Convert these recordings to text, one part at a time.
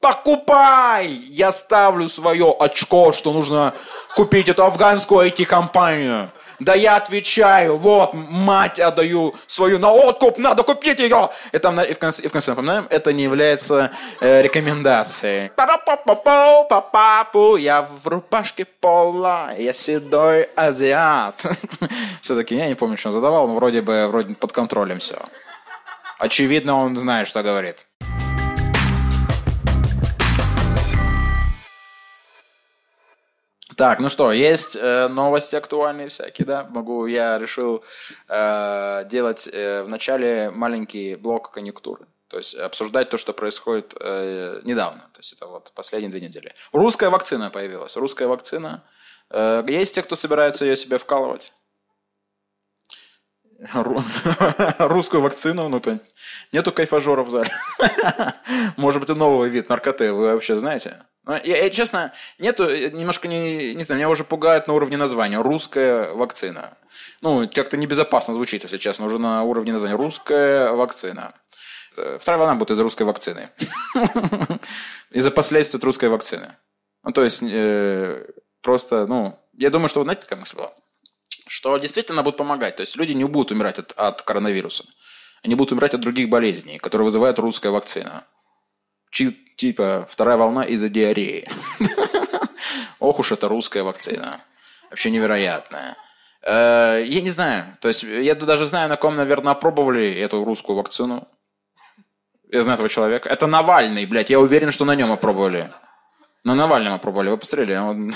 Покупай! Я ставлю свое очко, что нужно купить эту афганскую IT-компанию. Да я отвечаю, вот, мать отдаю свою на откуп, надо купить ее. И, там, и, в, конце, и в конце напоминаем, это не является э, рекомендацией. Я в рубашке пола, я седой азиат. Все-таки я не помню, что он задавал, но вроде бы вроде под контролем все. Очевидно, он знает, что говорит. Так, ну что, есть э, новости актуальные всякие, да? Могу, я решил э, делать э, в начале маленький блок конъюнктуры. То есть обсуждать то, что происходит э, недавно. То есть это вот последние две недели. Русская вакцина появилась. Русская вакцина. Э, есть те, кто собирается ее себе вкалывать? русскую вакцину, ну то нету кайфажеров в зале. Может быть, и новый вид наркоты, вы вообще знаете? Ну, я, я, честно, нету, немножко не, не знаю, меня уже пугает на уровне названия. Русская вакцина. Ну, как-то небезопасно звучит, если честно, уже на уровне названия. Русская вакцина. Вторая волна будет из-за русской вакцины. Из-за последствий от русской вакцины. Ну, то есть, э, просто, ну, я думаю, что, знаете, какая мысль была? что действительно будут помогать. То есть люди не будут умирать от, от коронавируса. Они будут умирать от других болезней, которые вызывает русская вакцина. Типа вторая волна из-за диареи. Ох уж это русская вакцина. Вообще невероятная. Э, я не знаю. То есть я даже знаю, на ком, наверное, опробовали эту русскую вакцину. Я знаю этого человека. Это Навальный, блядь. Я уверен, что на нем опробовали. На Навальном опробовали. Вы посмотрели? Он...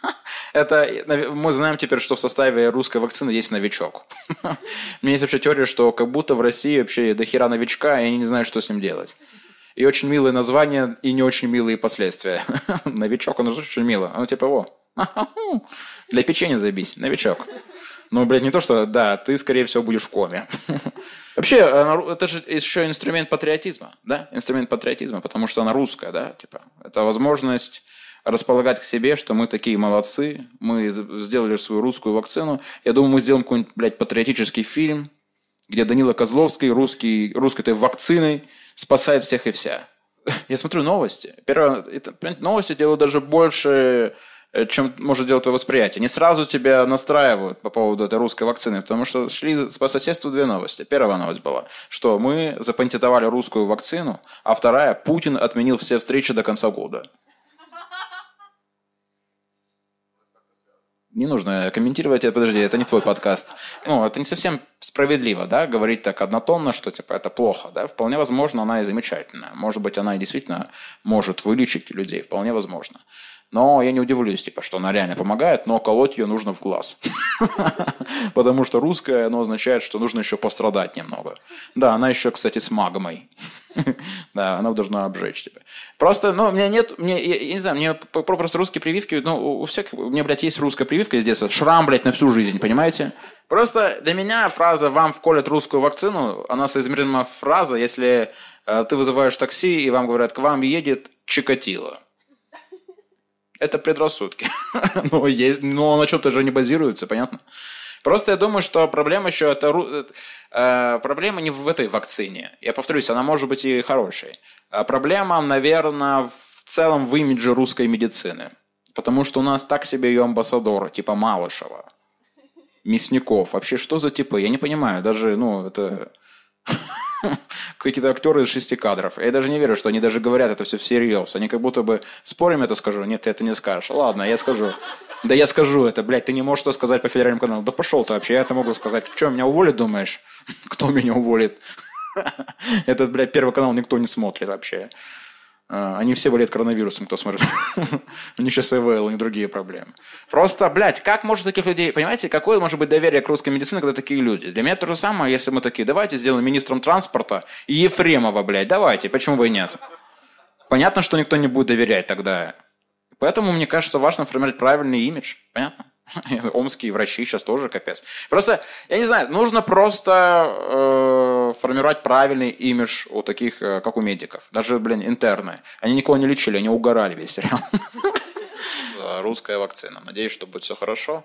Это мы знаем теперь, что в составе русской вакцины есть новичок. У меня есть вообще теория, что как будто в России вообще до хера новичка, и они не знают, что с ним делать. И очень милое название, и не очень милые последствия. Новичок, он очень мило. Он типа, о, для печенья забись, новичок. Ну, блядь, не то, что, да, ты, скорее всего, будешь в коме. Вообще, это же еще инструмент патриотизма, да? Инструмент патриотизма, потому что она русская, да? Типа, это возможность располагать к себе, что мы такие молодцы, мы сделали свою русскую вакцину. Я думаю, мы сделаем какой-нибудь, блядь, патриотический фильм, где Данила Козловский русский, русской этой вакциной спасает всех и вся. Я смотрю новости. Первое, это, новости делают даже больше, э, чем может делать твое восприятие. Не сразу тебя настраивают по поводу этой русской вакцины, потому что шли по соседству две новости. Первая новость была, что мы запатентовали русскую вакцину, а вторая, Путин отменил все встречи до конца года. Не нужно комментировать это, подожди, это не твой подкаст. Ну, это не совсем справедливо, да, говорить так однотонно, что, типа, это плохо, да. Вполне возможно, она и замечательная. Может быть, она и действительно может вылечить людей, вполне возможно. Но я не удивлюсь, типа, что она реально помогает, но колоть ее нужно в глаз. Потому что русская, оно означает, что нужно еще пострадать немного. Да, она еще, кстати, с магмой. Да, она должна обжечь тебя. Просто, ну, у меня нет, мне, я, не знаю, мне просто русские прививки, ну, у всех, у меня, блядь, есть русская прививка из детства, шрам, блядь, на всю жизнь, понимаете? Просто для меня фраза «вам вколят русскую вакцину», она соизмерима фраза, если э, ты вызываешь такси, и вам говорят, к вам едет Чикатило это предрассудки. но, есть, но на чем-то же не базируется, понятно? Просто я думаю, что проблема еще это э, э, проблема не в этой вакцине. Я повторюсь, она может быть и хорошей. А проблема, наверное, в целом в имидже русской медицины. Потому что у нас так себе ее амбассадоры, типа Малышева, Мясников. Вообще, что за типы? Я не понимаю. Даже, ну, это... какие-то актеры из шести кадров. Я даже не верю, что они даже говорят это все всерьез. Они как будто бы спорим это скажу. Нет, ты это не скажешь. Ладно, я скажу. Да я скажу это, блядь, ты не можешь это сказать по федеральному каналу. Да пошел ты вообще, я это могу сказать. Что, меня уволят, думаешь? Кто меня уволит? Этот, блядь, первый канал никто не смотрит вообще. А, они все болеют коронавирусом, кто смотрит. У них сейчас ИВЛ, у них другие проблемы. Просто, блядь, как может таких людей, понимаете, какое может быть доверие к русской медицине, когда такие люди? Для меня то же самое, если мы такие, давайте сделаем министром транспорта Ефремова, блядь, давайте, почему бы и нет? Понятно, что никто не будет доверять тогда. Поэтому, мне кажется, важно формировать правильный имидж. Понятно? Омские врачи сейчас тоже капец. Просто, я не знаю, нужно просто э, формировать правильный имидж у таких, э, как у медиков. Даже, блин, интерны. Они никого не лечили, они угорали весь сериал. Русская вакцина. Надеюсь, что будет все хорошо.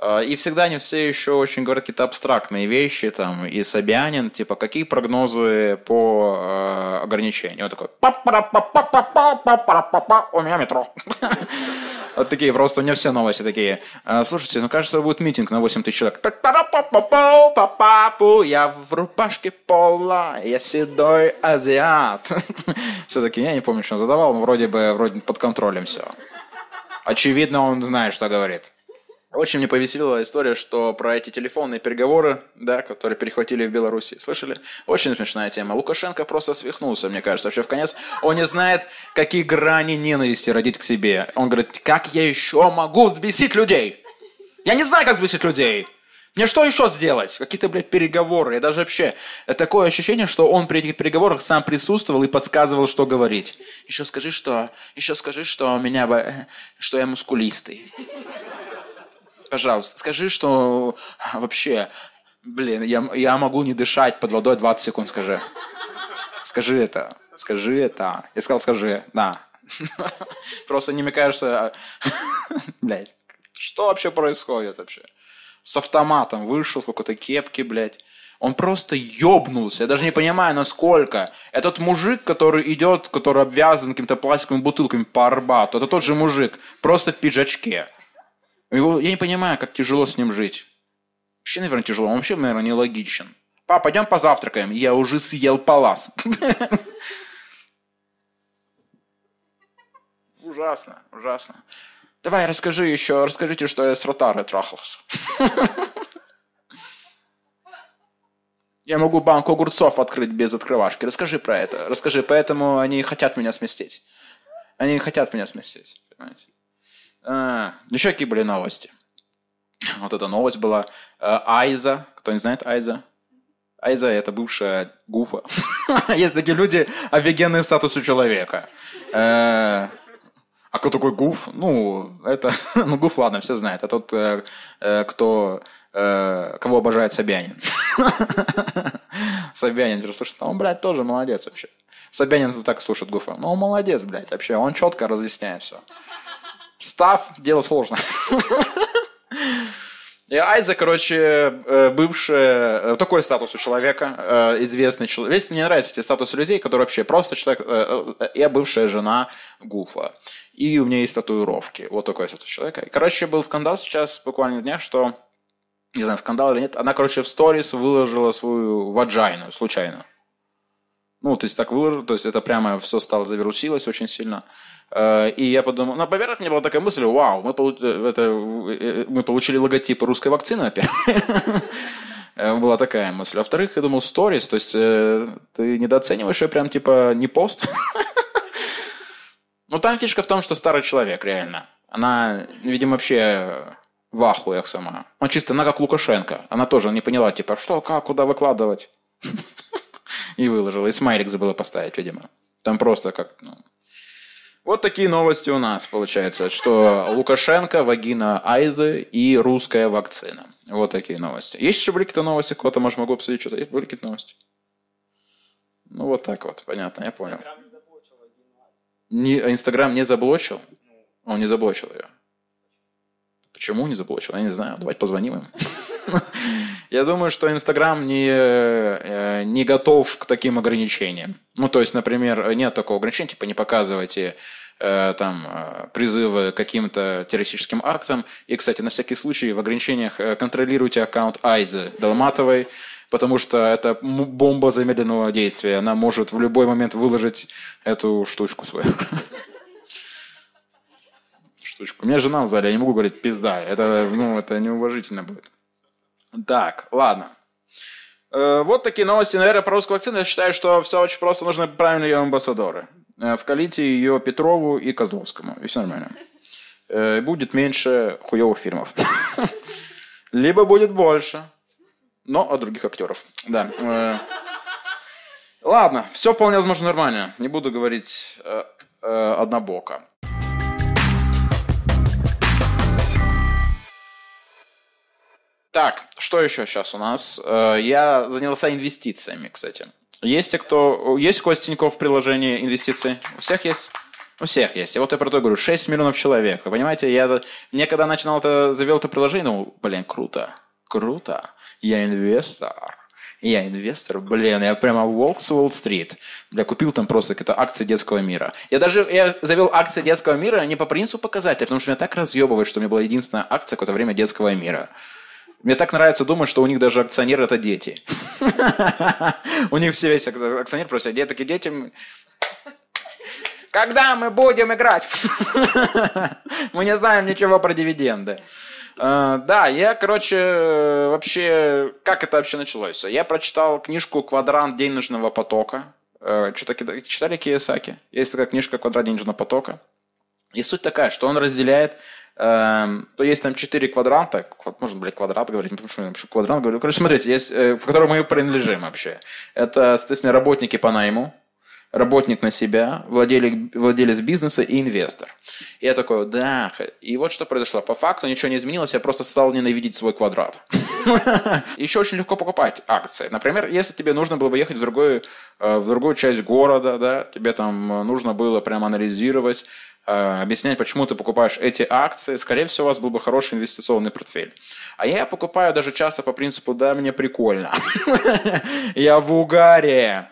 Э, и всегда они все еще очень говорят какие-то абстрактные вещи, там, и Собянин, типа, какие прогнозы по э, ограничению? Он такой, у меня метро. Вот такие, просто у него все новости такие. «Э, слушайте, ну, кажется, будет митинг на 8 тысяч человек. Я в рубашке пола, я седой азиат. Все-таки я не помню, что он задавал, но вроде бы вроде под контролем все. Очевидно, он знает, что говорит. Очень мне повеселила история, что про эти телефонные переговоры, да, которые перехватили в Беларуси. Слышали? Очень смешная тема. Лукашенко просто свихнулся, мне кажется, вообще в конец. Он не знает, какие грани ненависти родить к себе. Он говорит, как я еще могу взбесить людей? Я не знаю, как взбесить людей. Мне что еще сделать? Какие-то, блядь, переговоры. Я даже вообще... Это такое ощущение, что он при этих переговорах сам присутствовал и подсказывал, что говорить. Еще скажи, что... Еще скажи, что у меня... Что я мускулистый пожалуйста, скажи, что вообще, блин, я, я могу не дышать под водой 20 секунд, скажи. Скажи это, скажи это. Я сказал, скажи, да. Просто не мне кажется, блядь, что вообще происходит вообще? С автоматом вышел в какой-то кепке, блядь. Он просто ёбнулся. Я даже не понимаю, насколько. Этот мужик, который идет, который обвязан какими-то пластиковыми бутылками по Арбату, это тот же мужик, просто в пиджачке. Его, я не понимаю, как тяжело с ним жить. Вообще, наверное, тяжело. Он вообще, наверное, нелогичен. Папа, пойдем позавтракаем. Я уже съел палас. Ужасно, ужасно. Давай, расскажи еще, расскажите, что я с ротарой трахался. Я могу банку огурцов открыть без открывашки. Расскажи про это. Расскажи, поэтому они хотят меня сместить. Они хотят меня сместить. Понимаете? А, еще какие были новости? Вот эта новость была. Э, Айза. Кто не знает Айза? Айза – это бывшая Гуфа. Есть такие люди, офигенные статусу человека. Э, а кто такой Гуф? Ну, это... Ну, Гуф, ладно, все знают. А тот, э, кто... Кого обожает Собянин. Собянин же слушает. Он, блядь, тоже молодец вообще. Собянин так слушает Гуфа. Ну, он молодец, блядь, вообще. Он четко разъясняет все. Став – дело сложное. И Айза, короче, э, бывший, э, такой статус у человека, э, известный человек. Весь мне нравятся эти статусы людей, которые вообще просто человек, я бывшая жена Гуфа. И у меня есть татуировки. Вот такой статус человека. И, короче, был скандал сейчас, буквально дня, что, не знаю, скандал или нет, она, короче, в сторис выложила свою ваджайну случайно. Ну, то есть так выложил, то есть это прямо все стало завирусилось очень сильно. Э, и я подумал, на поверхности у меня была такая мысль, вау, мы, получ... Э, это... Э, мы получили логотип русской вакцины опять. Была такая мысль. А во-вторых, я думал, сторис, то есть ты недооцениваешь ее прям типа не пост. Ну, там фишка в том, что старый человек, реально. Она, видимо, вообще в ахуях сама. Он чисто, она как Лукашенко. Она тоже не поняла, типа, что, как, куда выкладывать. И выложила. И смайлик забыла поставить, видимо. Там просто как, ну, вот такие новости у нас, получается, что Лукашенко, вагина Айзы и русская вакцина. Вот такие новости. Есть еще были какие-то новости? Кого-то, может, могу обсудить что-то? Есть были какие-то новости? Ну, вот так вот, понятно, я понял. Не, Инстаграм не заблочил? Он не заблочил ее. Почему не заблочил? Я не знаю. Давайте позвоним им. Я думаю, что Инстаграм не, э, не готов к таким ограничениям. Ну, то есть, например, нет такого ограничения, типа не показывайте э, там э, призывы к каким-то террористическим актам. И, кстати, на всякий случай в ограничениях контролируйте аккаунт Айзы Долматовой, потому что это бомба замедленного действия. Она может в любой момент выложить эту штучку свою. Штучку. У меня жена в зале, я не могу говорить пизда. Это, ну, это неуважительно будет. Так, ладно. Э, вот такие новости. Наверное, про русскую вакцину я считаю, что все очень просто. Нужны правильные ее амбассадоры. Э, вкалите ее Петрову и Козловскому. И все нормально. Э, будет меньше хуевых фильмов. Либо будет больше. Но от других актеров. Да. Ладно, все вполне возможно нормально. Не буду говорить однобоко. Так, что еще сейчас у нас? Э, я занялся инвестициями, кстати. Есть те, кто... Есть Костеньков приложение инвестиций? У всех есть? У всех есть. И вот я про то говорю, 6 миллионов человек. Вы понимаете, я, мне когда начинал это, завел это приложение, ну, блин, круто, круто. Я инвестор. Я инвестор, блин, я прямо волк с Уолл-стрит. Бля, купил там просто какие-то акции детского мира. Я даже, я завел акции детского мира не по принципу показателя, потому что меня так разъебывает, что у меня была единственная акция какое-то время детского мира. Мне так нравится думать, что у них даже акционеры – это дети. У них все весь акционер просто дети, такие дети, когда мы будем играть? Мы не знаем ничего про дивиденды. Uh, да, я, короче, вообще, как это вообще началось? Я прочитал книжку «Квадрант денежного потока». Что-то читали Киясаки? Есть такая книжка «Квадрат денежного потока». И суть такая, что он разделяет Uh, то есть там четыре квадранта, может, блядь, квадрат говорить, потому что я напишу квадрант, говорю. Короче, смотрите, есть, э, в котором мы принадлежим вообще. Это, соответственно, работники по найму, работник на себя, владелец, владелец бизнеса и инвестор. И я такой, да. И вот что произошло. По факту ничего не изменилось, я просто стал ненавидеть свой квадрат. Еще очень легко покупать акции. Например, если тебе нужно было бы ехать в другую, э, в другую часть города, да, тебе там э, нужно было прямо анализировать, э, объяснять, почему ты покупаешь эти акции, скорее всего, у вас был бы хороший инвестиционный портфель. А я покупаю даже часто по принципу, да, мне прикольно. Я в угаре.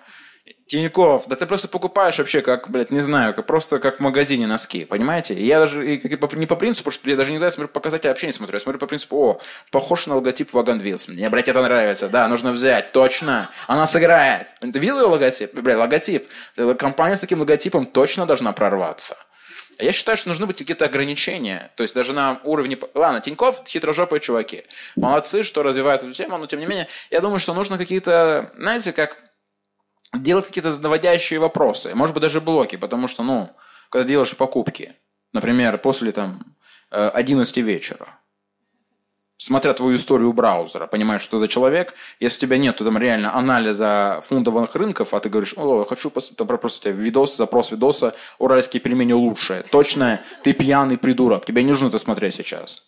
Тиньков, да ты просто покупаешь вообще как, блядь, не знаю, как просто как в магазине носки, понимаете? И я даже и, и, не по принципу, что я даже не смотрю показатели вообще не смотрю, я смотрю по принципу, о, похож на логотип Ваган Вилс. Мне, блядь, это нравится, да, нужно взять, точно, она сыграет. Ты видел ее логотип? Блядь, логотип. Компания с таким логотипом точно должна прорваться. Я считаю, что нужны быть какие-то ограничения. То есть даже на уровне... Ладно, Тиньков хитрожопые чуваки. Молодцы, что развивают эту тему, но тем не менее, я думаю, что нужно какие-то, знаете, как делать какие-то наводящие вопросы, может быть, даже блоки, потому что, ну, когда делаешь покупки, например, после там 11 вечера, смотря твою историю браузера, понимаешь, что за человек, если у тебя нет там реально анализа фундовых рынков, а ты говоришь, о, хочу там, просто тебя видос, запрос видоса, уральские пельмени лучшие. Точно, ты пьяный придурок, тебе не нужно это смотреть сейчас.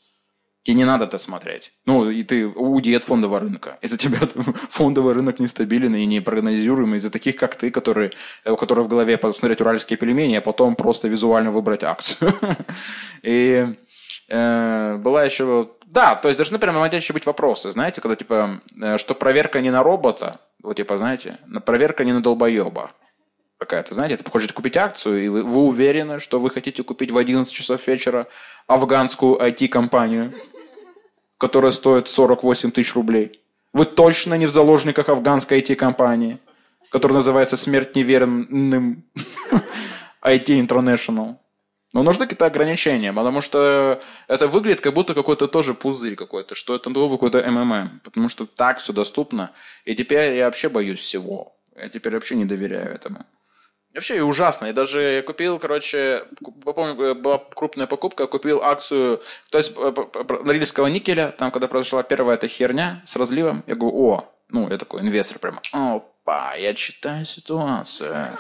Тебе не надо это смотреть. Ну, и ты уйди от фондового рынка. Из-за тебя фондовый рынок нестабилен и непрогнозируемый. Из-за таких, как ты, которые, у которых в голове посмотреть уральские пельмени, а потом просто визуально выбрать акцию. И э, была еще... Да, то есть должны прямо еще быть вопросы. Знаете, когда типа, э, что проверка не на робота, вот типа, знаете, проверка не на долбоеба какая-то, знаете, это хотите купить акцию, и вы, вы уверены, что вы хотите купить в 11 часов вечера афганскую IT-компанию, которая стоит 48 тысяч рублей. Вы точно не в заложниках афганской IT-компании, которая называется «Смерть неверным IT International». Но нужны какие-то ограничения, потому что это выглядит как будто какой-то тоже пузырь какой-то, что это новый какой-то МММ, потому что так все доступно. И теперь я вообще боюсь всего. Я теперь вообще не доверяю этому. Вообще и ужасно. Я даже купил, короче, помню, была крупная покупка, купил акцию, то есть э, Норильского никеля, там, когда произошла первая эта херня с разливом, я говорю, о, ну, я такой инвестор прямо, опа, я читаю ситуацию.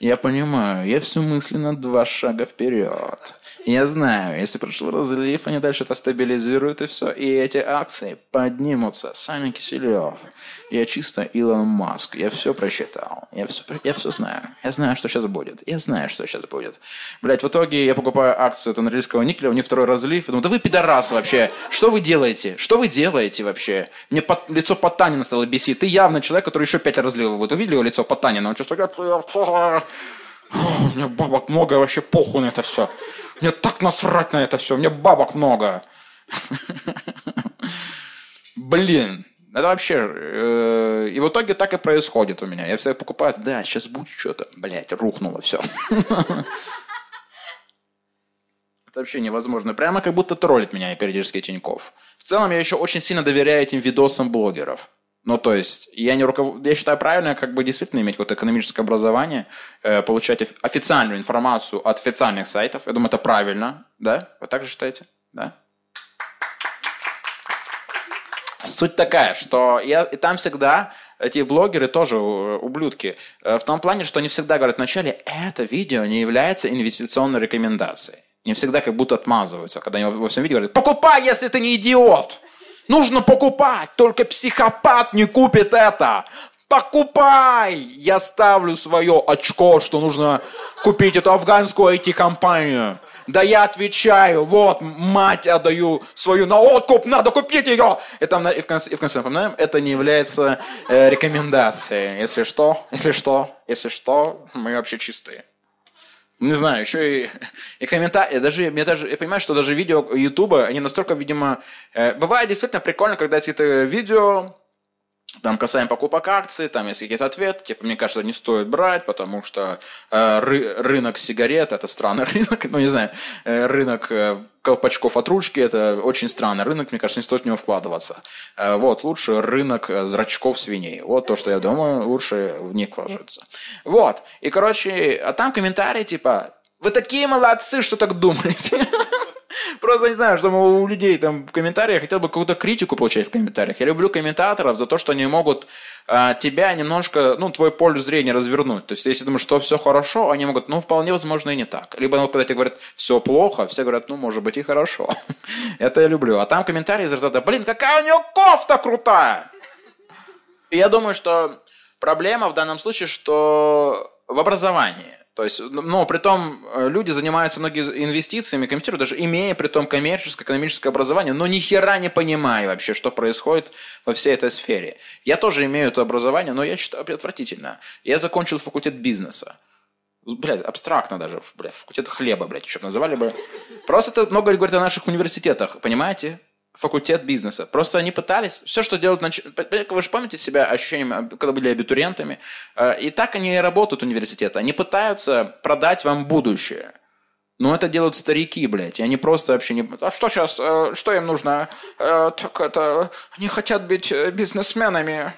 Я понимаю, я все мысленно два шага вперед. Я знаю, если прошел разлив, они дальше это стабилизируют и все. И эти акции поднимутся. Сами Киселев. Я чисто Илон Маск. Я все просчитал. Я все, я все знаю. Я знаю, что сейчас будет. Я знаю, что сейчас будет. Блять, в итоге я покупаю акцию это Норильского никеля, у них второй разлив. Я думаю, да вы пидорас вообще. Что вы делаете? Что вы делаете вообще? Мне под, лицо Потанина стало бесить. Ты явно человек, который еще пять разливов. Вот увидели его лицо Потанина? Он чувствует, у меня бабок много, вообще похуй на это все. Мне так насрать на это все, мне бабок много. Блин, это вообще... Э, и в итоге так и происходит у меня. Я все покупаю, да, сейчас будет что-то. Блять, рухнуло все. Это вообще невозможно. Прямо как будто троллит меня периодически Тиньков. В целом я еще очень сильно доверяю этим видосам блогеров. Ну, то есть, я, не руков... я считаю правильно как бы действительно иметь какое-то экономическое образование, э, получать официальную информацию от официальных сайтов. Я думаю, это правильно, да? Вы так же считаете? Да? Суть такая, что я, и там всегда эти блогеры тоже ублюдки. Э, в том плане, что они всегда говорят вначале, это видео не является инвестиционной рекомендацией. Не всегда как будто отмазываются, когда они во всем видео говорят, покупай, если ты не идиот! Нужно покупать, только психопат не купит это. покупай! Я ставлю свое очко, что нужно купить эту афганскую IT-компанию. Да я отвечаю, вот, мать отдаю свою на откуп, надо купить ее. И, там, и, в конце, и в конце напоминаем, это не является э, рекомендацией. Если что, если что, если что, мы вообще чистые. Не знаю, еще и, и комментарии, даже, мне даже, я понимаю, что даже видео Ютуба, они настолько, видимо, э, бывает действительно прикольно, когда есть это видео, там касаемо покупок акций, там есть какие-то ответы, типа, мне кажется, не стоит брать, потому что э, ры, рынок сигарет – это странный рынок, ну, не знаю, э, рынок э, колпачков от ручки – это очень странный рынок, мне кажется, не стоит в него вкладываться. Э, вот, лучше рынок э, зрачков свиней. Вот то, что я думаю, лучше в них вложиться. Вот, и, короче, а там комментарии, типа, вы такие молодцы, что так думаете. Просто не знаю, что у людей там в комментариях хотел бы какую-то критику получать в комментариях. Я люблю комментаторов за то, что они могут а, тебя немножко, ну, твой поле зрения развернуть. То есть, если думаешь, что все хорошо, они могут, ну, вполне возможно и не так. Либо, ну, когда тебе говорят, все плохо, все говорят, ну, может быть и хорошо. Это я люблю. А там комментарии из разряда, блин, какая у него кофта крутая! Я думаю, что проблема в данном случае, что в образовании. То есть, но при том э, люди занимаются многие инвестициями, комментируют, даже имея при том коммерческое, экономическое образование, но ни хера не понимая вообще, что происходит во всей этой сфере. Я тоже имею это образование, но я считаю отвратительно. Я закончил факультет бизнеса. Блядь, абстрактно даже, блядь, факультет хлеба, блядь, еще называли бы. Просто это много говорит о наших университетах, понимаете? Факультет бизнеса. Просто они пытались, все, что делают, нач... вы же помните себя ощущением, когда были абитуриентами, э, и так они и работают университеты. Они пытаются продать вам будущее. Но это делают старики, блядь, и они просто вообще не... А что сейчас, э, что им нужно? Э, так это, они хотят быть бизнесменами.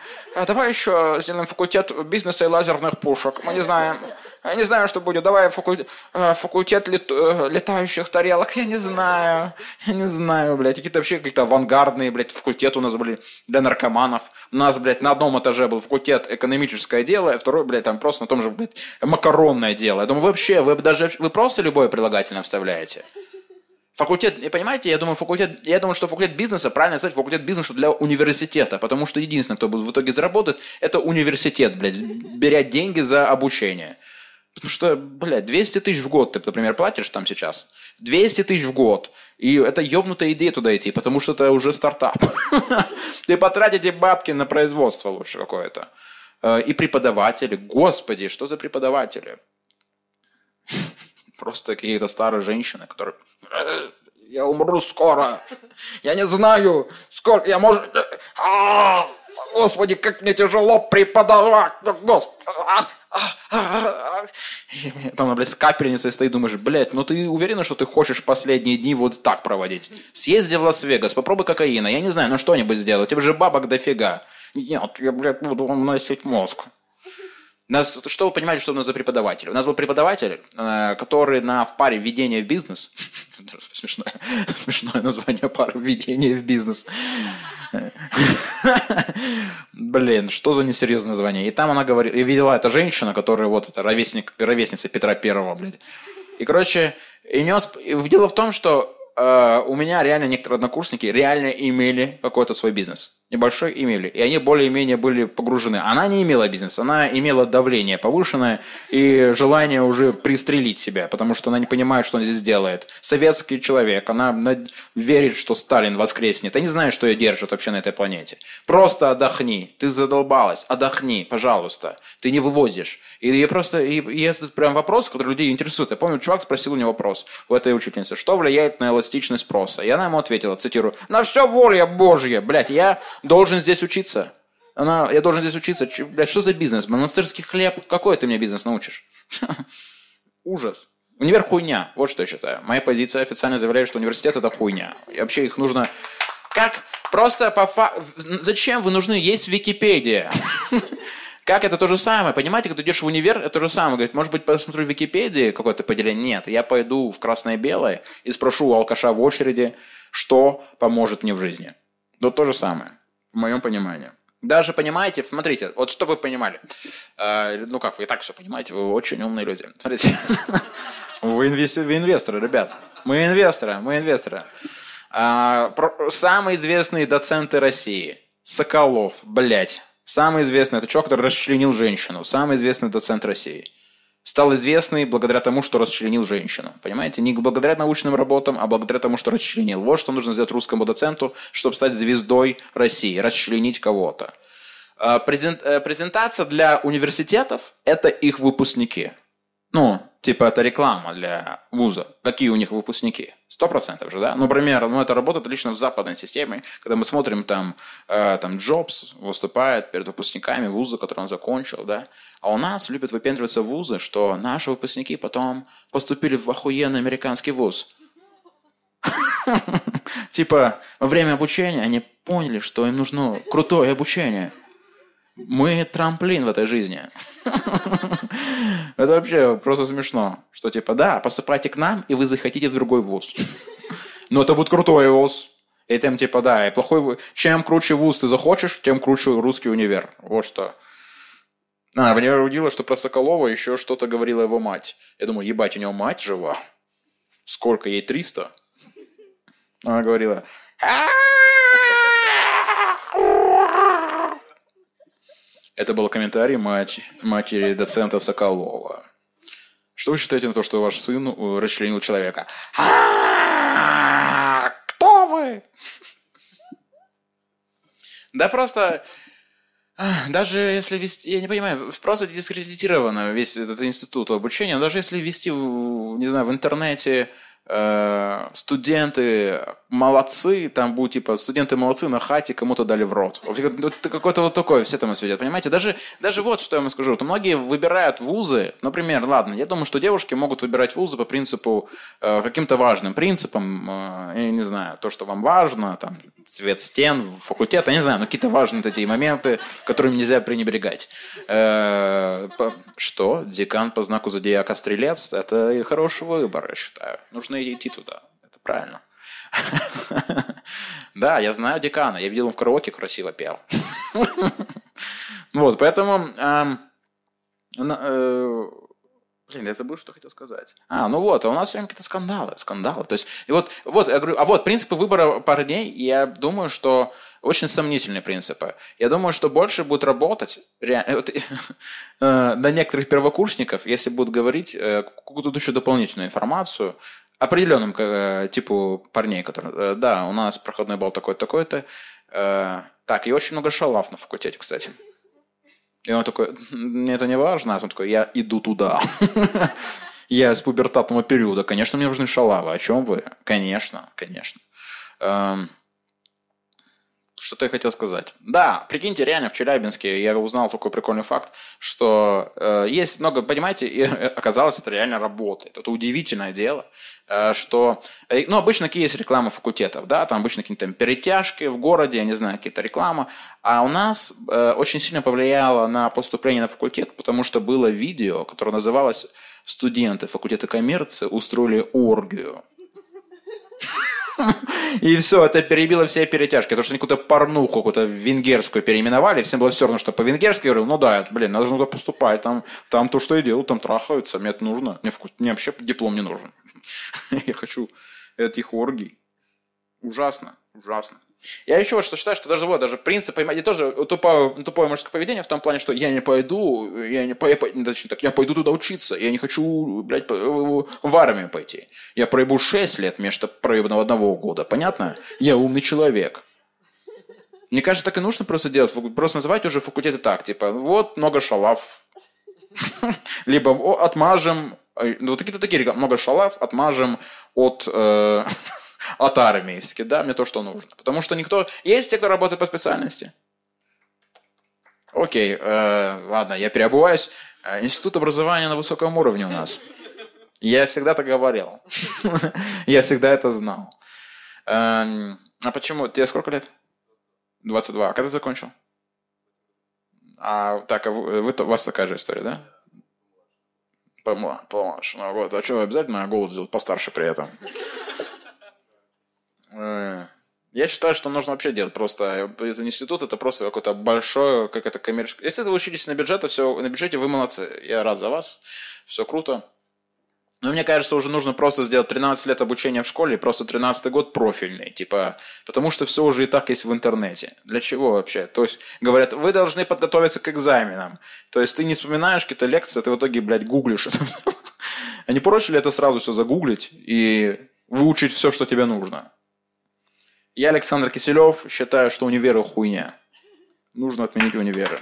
Давай еще сделаем факультет бизнеса и лазерных пушек. Мы не знаем. Я не знаю, что будет. Давай факультет, э, факультет лет, э, летающих тарелок. Я не знаю. Я не знаю, блядь. Какие-то вообще какие-то авангардные, блядь, факультеты у нас были для наркоманов. У нас, блядь, на одном этаже был факультет экономическое дело, а второй, блядь, там просто на том же, блядь, макаронное дело. Я думаю, вообще, вы даже, вы просто любое прилагательное вставляете. Факультет, понимаете, я думаю, факультет, я думаю, что факультет бизнеса, правильно сказать, факультет бизнеса для университета, потому что единственное, кто в итоге заработает, это университет, блядь, беря деньги за обучение. Потому что, блядь, 200 тысяч в год ты, например, платишь там сейчас. 200 тысяч в год. И это ебнутая идея туда идти, потому что это уже стартап. Ты потратите бабки на производство лучше какое-то. Э, и преподаватели. Господи, что за преподаватели? Просто какие-то старые женщины, которые... «Э, я умру скоро. Я не знаю, сколько... Я может... А, господи, как мне тяжело преподавать. Господи. Там она, блядь, с капельницей стоит, думаешь, блядь, ну ты уверена, что ты хочешь последние дни вот так проводить? Съезди в Лас-Вегас, попробуй кокаина, я не знаю, ну что-нибудь сделай, у тебя же бабок дофига. Нет, я, блядь, буду вам носить мозг. Нас, что вы понимаете, что у нас за преподаватель? У нас был преподаватель, э, который на, в паре введения в бизнес, смешное, смешное название пары введения в бизнес, Блин, что за несерьезное название? И там она говорит, и видела эта женщина, которая вот это ровесник, ровесница Петра Первого, блядь. И, короче, и нес... Дело в том, что э, у меня реально некоторые однокурсники реально имели какой-то свой бизнес небольшой имели, и они более-менее были погружены. Она не имела бизнеса, она имела давление повышенное и желание уже пристрелить себя, потому что она не понимает, что она здесь делает. Советский человек, она верит, что Сталин воскреснет. Я не знаю, что ее держит вообще на этой планете. Просто отдохни, ты задолбалась, отдохни, пожалуйста. Ты не вывозишь. И я просто, и, и это прям вопрос, который людей интересует. Я помню, чувак спросил у него вопрос у этой учительницы, что влияет на эластичность спроса? И она ему ответила, цитирую, на все воля Божья. Блядь, я должен здесь учиться. Она, я должен здесь учиться. Ч, блядь, что за бизнес? Монастырский хлеб? Какой ты мне бизнес научишь? Ужас. Универ хуйня. Вот что я считаю. Моя позиция официально заявляет, что университет это хуйня. И вообще их нужно... Как просто по фа... Зачем вы нужны? Есть Википедия. Как это то же самое? Понимаете, когда идешь в универ, это то же самое. Говорит, может быть, посмотрю в Википедии какое-то поделение? Нет, я пойду в красное-белое и спрошу у алкаша в очереди, что поможет мне в жизни. Вот то же самое в моем понимании. Даже понимаете, смотрите, вот что вы понимали. Э, ну как, вы и так все понимаете, вы очень умные люди. Смотрите, вы, инвесторы, ребят. Мы инвесторы, мы инвесторы. А. Самые известные доценты России. Соколов, блядь. Самый известный – это человек, который расчленил женщину. Самый известный доцент России. Стал известный благодаря тому, что расчленил женщину. Понимаете? Не благодаря научным работам, а благодаря тому, что расчленил. Вот что нужно сделать русскому доценту, чтобы стать звездой России. Расчленить кого-то. А, э, презентация для университетов – это их выпускники. Ну, типа это реклама для вуза. Какие у них выпускники? Сто процентов же, да? Ну, например, ну, это работает лично в западной системе, когда мы смотрим, там, э, там Джобс выступает перед выпускниками вуза, который он закончил, да? А у нас любят выпендриваться вузы, что наши выпускники потом поступили в охуенный американский вуз. Типа, во время обучения они поняли, что им нужно крутое обучение – мы трамплин в этой жизни. Это вообще просто смешно. Что типа, да, поступайте к нам, и вы захотите в другой вуз. Но это будет крутой вуз. И тем типа, да, и плохой. Чем круче вуз ты захочешь, тем круче русский универ. Вот что. А, меня удивило, что про Соколова еще что-то говорила его мать. Я думаю, ебать, у него мать жива. Сколько ей? 300? Она говорила, Это был комментарий мать, матери доцента Соколова. Что вы считаете на то, что ваш сын э, расчленил человека? Кто вы? Да просто, даже если вести, я не понимаю, просто дискредитировано весь этот институт обучения, даже если вести, не знаю, в интернете студенты молодцы, там будет типа студенты молодцы на хате кому-то дали в рот. Какое-то вот такое все там сведет, понимаете? Даже, даже вот что я вам скажу, что многие выбирают вузы, например, ладно, я думаю, что девушки могут выбирать вузы по принципу, э, каким-то важным принципам, э, я не знаю, то, что вам важно, там, цвет стен, факультет, я не знаю, но какие-то важные такие моменты, которыми нельзя пренебрегать. Э, что? Декан по знаку зодиака Стрелец – это хороший выбор, я считаю. Нужно идти туда. Это правильно. Да, я знаю декана. Я видел, он в караоке красиво пел. Вот, поэтому... Э, блин, я забыл, что хотел сказать. А, ну вот, а у нас все время какие-то скандалы, скандалы. То есть, и вот, вот, я говорю, а вот принципы выбора парней, я думаю, что очень сомнительные принципы. Я думаю, что больше будет работать вот, э, на некоторых первокурсников, если будут говорить э, какую-то еще дополнительную информацию, определенным э, типу парней, которые, э, да, у нас проходной балл такой-то, такой-то. Э, так, и очень много шалав на факультете, кстати. И он такой, мне это не важно, а он такой, я иду туда. Я из пубертатного периода, конечно, мне нужны шалавы. О чем вы? Конечно, конечно. Что-то я хотел сказать. Да, прикиньте, реально в Челябинске я узнал такой прикольный факт, что э, есть много, понимаете, и э, оказалось, это реально работает. Это удивительное дело, э, что, э, ну, обычно какие есть рекламы факультетов, да, там обычно какие-то там перетяжки в городе, я не знаю, какие-то рекламы, а у нас э, очень сильно повлияло на поступление на факультет, потому что было видео, которое называлось «Студенты факультета коммерции устроили оргию». И все, это перебило все перетяжки. Потому что они какую-то порнуху, какую-то венгерскую переименовали. Всем было все равно, что по-венгерски. говорил, ну да, блин, надо же поступать. Там, там то, что я делаю, там трахаются. Мне это нужно. Мне, мне вообще диплом не нужен. Я хочу этих оргий. Ужасно, ужасно. Я еще вот что считаю, что даже вот, даже принцип, понимаете, тоже тупое, тупое мужское поведение в том плане, что я не пойду, я не, я, точнее так, я пойду туда учиться, я не хочу, блядь, в армию пойти. Я проебу 6 лет вместо проебанного одного года, понятно? Я умный человек. Мне кажется, так и нужно просто делать, просто называть уже факультеты так, типа, вот много шалав, либо отмажем, э, вот какие-то такие, много шалав, отмажем от э, от. Все да, мне то, что нужно. Потому что никто... Есть те, кто работает по специальности. Окей, э, ладно, я переобуваюсь. Э, институт образования на высоком уровне у нас. Я всегда так говорил. Я всегда это знал. Эм, а почему? Тебе сколько лет? 22. А когда ты закончил? А, так, а вы, у вас такая же история, да? Помладше. Ну, вот. А что, обязательно голос сделать постарше при этом? Э, я считаю, что нужно вообще делать просто. Это институт, это просто какое-то большое, как это коммерческое. Если вы учились на бюджете, все, на бюджете вы молодцы. Я рад за вас. Все круто. Но мне кажется, уже нужно просто сделать 13 лет обучения в школе и просто 13 год профильный. Типа, потому что все уже и так есть в интернете. Для чего вообще? То есть, говорят, вы должны подготовиться к экзаменам. То есть, ты не вспоминаешь какие-то лекции, а ты в итоге, блядь, гуглишь это А не проще ли это сразу все загуглить и выучить все, что тебе нужно? Я, Александр Киселев, считаю, что универы хуйня. Нужно отменить универы.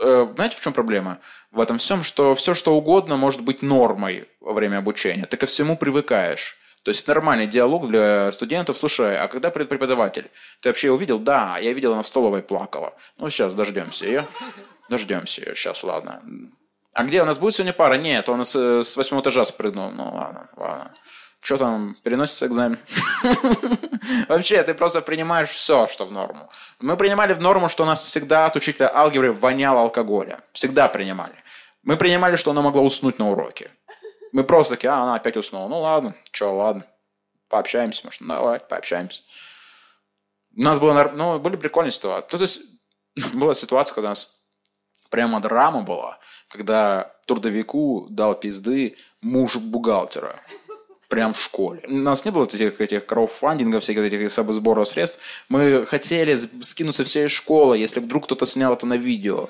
Э, знаете, в чем проблема в этом всем? Что все, что угодно, может быть нормой во время обучения. Ты ко всему привыкаешь. То есть нормальный диалог для студентов. Слушай, а когда преподаватель? Ты вообще увидел? Да, я видел, она в столовой плакала. Ну, сейчас дождемся ее. Дождемся ее. Сейчас, ладно. А где у нас будет сегодня пара? Нет, он с восьмого этажа спрыгнул. Ну, ладно, ладно. Что там, переносится экзамен? Вообще, ты просто принимаешь все, что в норму. Мы принимали в норму, что у нас всегда от учителя алгебры воняло алкоголя. Всегда принимали. Мы принимали, что она могла уснуть на уроке. Мы просто такие, а, она опять уснула. Ну ладно, что, ладно. Пообщаемся, может, давай, пообщаемся. У нас было, ну, были прикольные ситуации. То есть, была ситуация, когда у нас прямо драма была, когда трудовику дал пизды муж бухгалтера прям в школе. У нас не было этих, этих краудфандингов, всяких этих сбора средств. Мы хотели скинуться всей школы, если вдруг кто-то снял это на видео.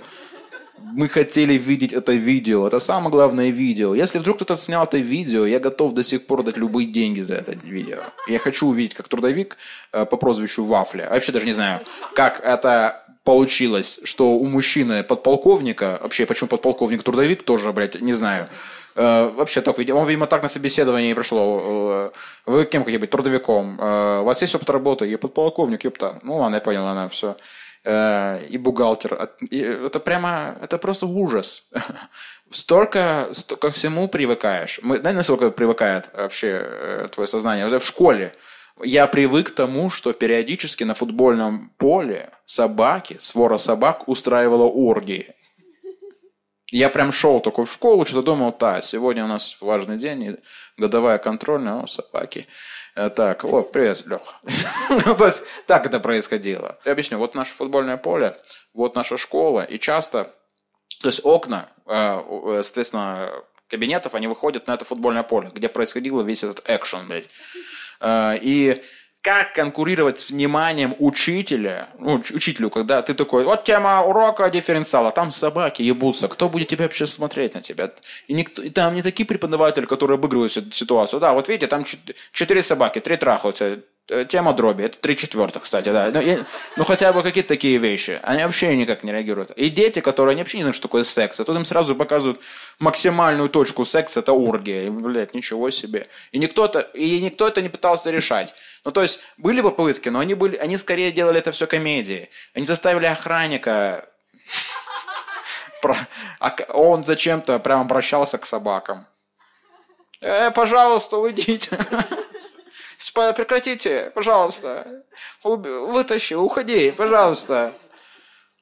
Мы хотели видеть это видео. Это самое главное видео. Если вдруг кто-то снял это видео, я готов до сих пор дать любые деньги за это видео. Я хочу увидеть, как трудовик э, по прозвищу Вафля. Я вообще даже не знаю, как это получилось, что у мужчины подполковника, вообще почему подполковник трудовик, тоже, блядь, не знаю, вообще так, он, видимо, так на собеседовании пришло. Э, вы кем хотите быть? Трудовиком. Э, у вас есть опыт работы? Я подполковник, ёпта. Ну ладно, я понял, она все. И бухгалтер. Это прямо, это просто ужас. Столько, ко всему привыкаешь. Мы, знаете, насколько привыкает вообще твое сознание? В школе я привык к тому, что периодически на футбольном поле собаки, свора собак устраивала оргии. Я прям шел такой в школу, что-то думал, да, сегодня у нас важный день, годовая контрольная, о, собаки. Э, так, о, привет, Леха. Ну, то есть, так это происходило. Я объясню, вот наше футбольное поле, вот наша школа, и часто, то есть окна, э, соответственно, кабинетов, они выходят на это футбольное поле, где происходило весь этот экшен, блядь. Э, и как конкурировать с вниманием учителя, ну, учителю, когда ты такой, вот тема урока дифференциала, там собаки ебутся, кто будет тебя вообще смотреть на тебя? И, никто, и там не такие преподаватели, которые обыгрывают ситуацию. Да, вот видите, там четыре собаки, три трахаются, тема дроби, это три четвертых, кстати, да. Ну, и, ну, хотя бы какие-то такие вещи. Они вообще никак не реагируют. И дети, которые они вообще не знают, что такое секс, а тут им сразу показывают максимальную точку секса, это оргия. И, блядь, ничего себе. И никто, это, и никто это не пытался решать. Ну, то есть, были попытки, но они, были, они скорее делали это все комедии. Они заставили охранника а он зачем-то прям обращался к собакам. Э, пожалуйста, уйдите. Прекратите, пожалуйста. Вытащи, уходи, пожалуйста.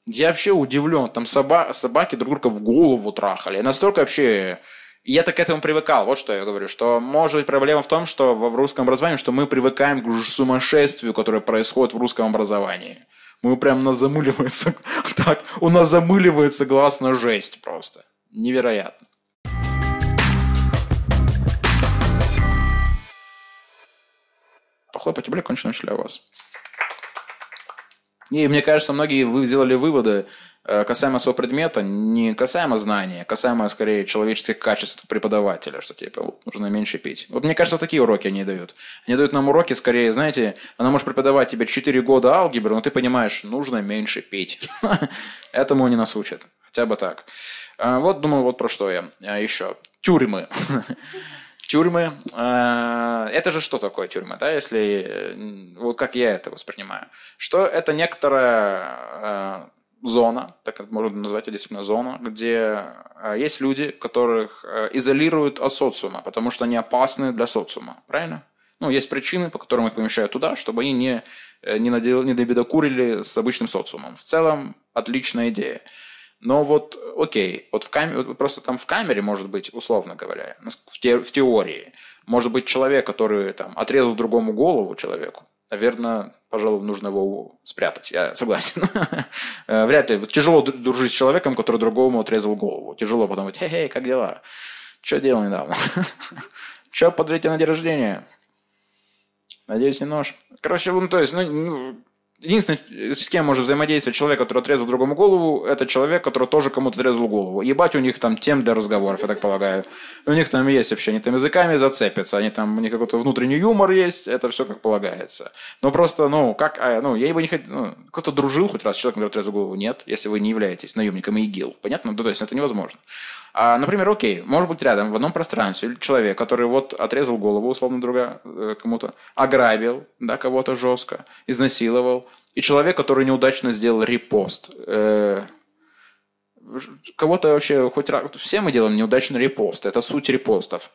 Я вообще удивлен. Там соба собаки друг друга в голову трахали. Настолько вообще... Я так к этому привыкал. Вот что я говорю. Что может быть проблема в том, что в русском образовании, что мы привыкаем к сумасшествию, которое происходит в русском образовании. Мы прям нас замыливается... Так, у нас замыливается глаз на жесть просто. Невероятно. Похлопайте, бля, кончено шля вас. И мне кажется, многие вы сделали выводы э, касаемо своего предмета, не касаемо знания, а касаемо, скорее, человеческих качеств преподавателя, что типа вот, нужно меньше пить. Вот мне кажется, вот такие уроки они дают. Они дают нам уроки, скорее, знаете, она может преподавать тебе 4 года алгебры, но ты понимаешь, нужно меньше пить. Этому они нас учат. Хотя бы так. А, вот думал, вот про что я. А, Еще. Тюрьмы. Тюрьмы. Э, это же что такое тюрьма, да, если... Э, вот как я это воспринимаю. Что это некоторая э, зона, так можно назвать действительно зона, где есть люди, которых изолируют от социума, потому что они опасны для социума, правильно? Ну, есть причины, по которым их помещают туда, чтобы они не, не, надел, не добедокурили с обычным социумом. В целом, отличная идея. Но вот, окей, вот в камере, просто там в камере, может быть, условно говоря, в, те, в теории, может быть человек, который там отрезал другому голову человеку, наверное, пожалуй, нужно его спрятать. Я согласен. Э, вряд ли. Тяжело дружить с человеком, который другому отрезал голову. Тяжело потом говорить, хей-хей, как дела? Что делал недавно? Что подарите на день рождения? Надеюсь, не нож. Короче, ну, то есть, ну, ну Единственное, с кем может взаимодействовать человек, который отрезал другому голову, это человек, который тоже кому-то отрезал голову. Ебать, у них там тем для разговоров, я так полагаю. У них там есть вообще, они там языками зацепятся, они там, у них какой-то внутренний юмор есть, это все как полагается. Но просто, ну, как, а, ну, я бы не хотел, ну, кто-то дружил хоть раз с человеком, который отрезал голову? Нет, если вы не являетесь наемником ИГИЛ. Понятно? Ну, то есть, это невозможно. А, например, окей, может быть рядом в одном пространстве человек, который вот отрезал голову, условно друга, э, кому-то, ограбил, да, кого-то жестко, изнасиловал, и человек, который неудачно сделал репост. Э, кого-то вообще хоть раз... Все мы делаем неудачный репост. Это суть репостов.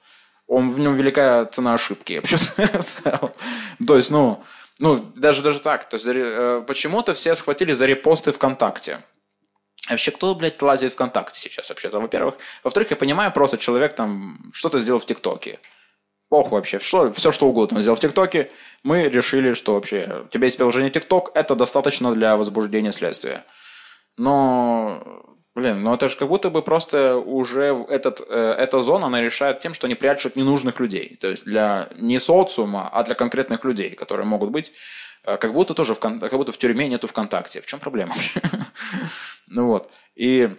Он, в нем великая цена ошибки. Вообще, То есть, ну, ну, даже, даже так. То есть, э, почему-то все схватили за репосты ВКонтакте. Вообще, кто, блядь, лазит ВКонтакте сейчас вообще-то, во-первых. Во-вторых, я понимаю, просто человек там что-то сделал в ТикТоке. Похуй вообще, что, все что угодно сделал в ТикТоке. Мы решили, что вообще у тебя есть приложение ТикТок, это достаточно для возбуждения следствия. Но, блин, ну это же как будто бы просто уже этот, э, эта зона, она решает тем, что они прячут ненужных людей. То есть для не социума, а для конкретных людей, которые могут быть как будто тоже в, как будто в тюрьме нету ВКонтакте. В чем проблема вообще? Ну вот. И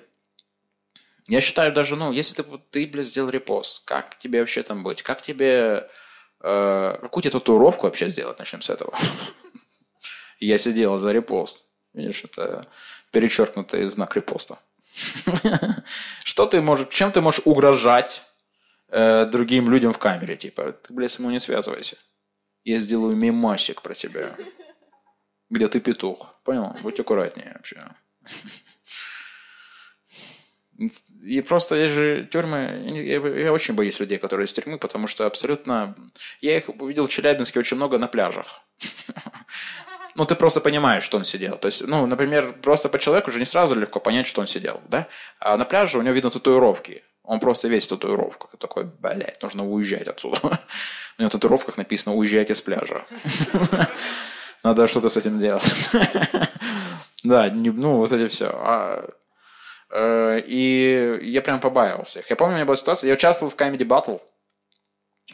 я считаю даже, ну, если ты, ты блядь, сделал репост, как тебе вообще там быть? Как тебе... Э, какую тебе татуировку вообще сделать? Начнем с этого. Я сидел за репост. Видишь, это перечеркнутый знак репоста. Что ты можешь, чем ты можешь угрожать э, другим людям в камере? Типа, ты, блядь, со мной не связывайся. Я сделаю мемасик про тебя. Где ты петух. Понял? Будь аккуратнее вообще. И просто есть же тюрьмы, я, я очень боюсь людей, которые из тюрьмы, потому что абсолютно... Я их увидел в Челябинске очень много на пляжах. Ну, ты просто понимаешь, что он сидел. То есть, ну, например, просто по человеку уже не сразу легко понять, что он сидел, да? А на пляже у него видно татуировки. Он просто весь в татуировках. И такой, блядь, нужно уезжать отсюда. У него в татуировках написано «Уезжайте с пляжа». Надо что-то с этим делать. Да, ну, вот эти все. А Э, и я прям побаивался их. Я помню, у меня была ситуация, я участвовал в Comedy Battle,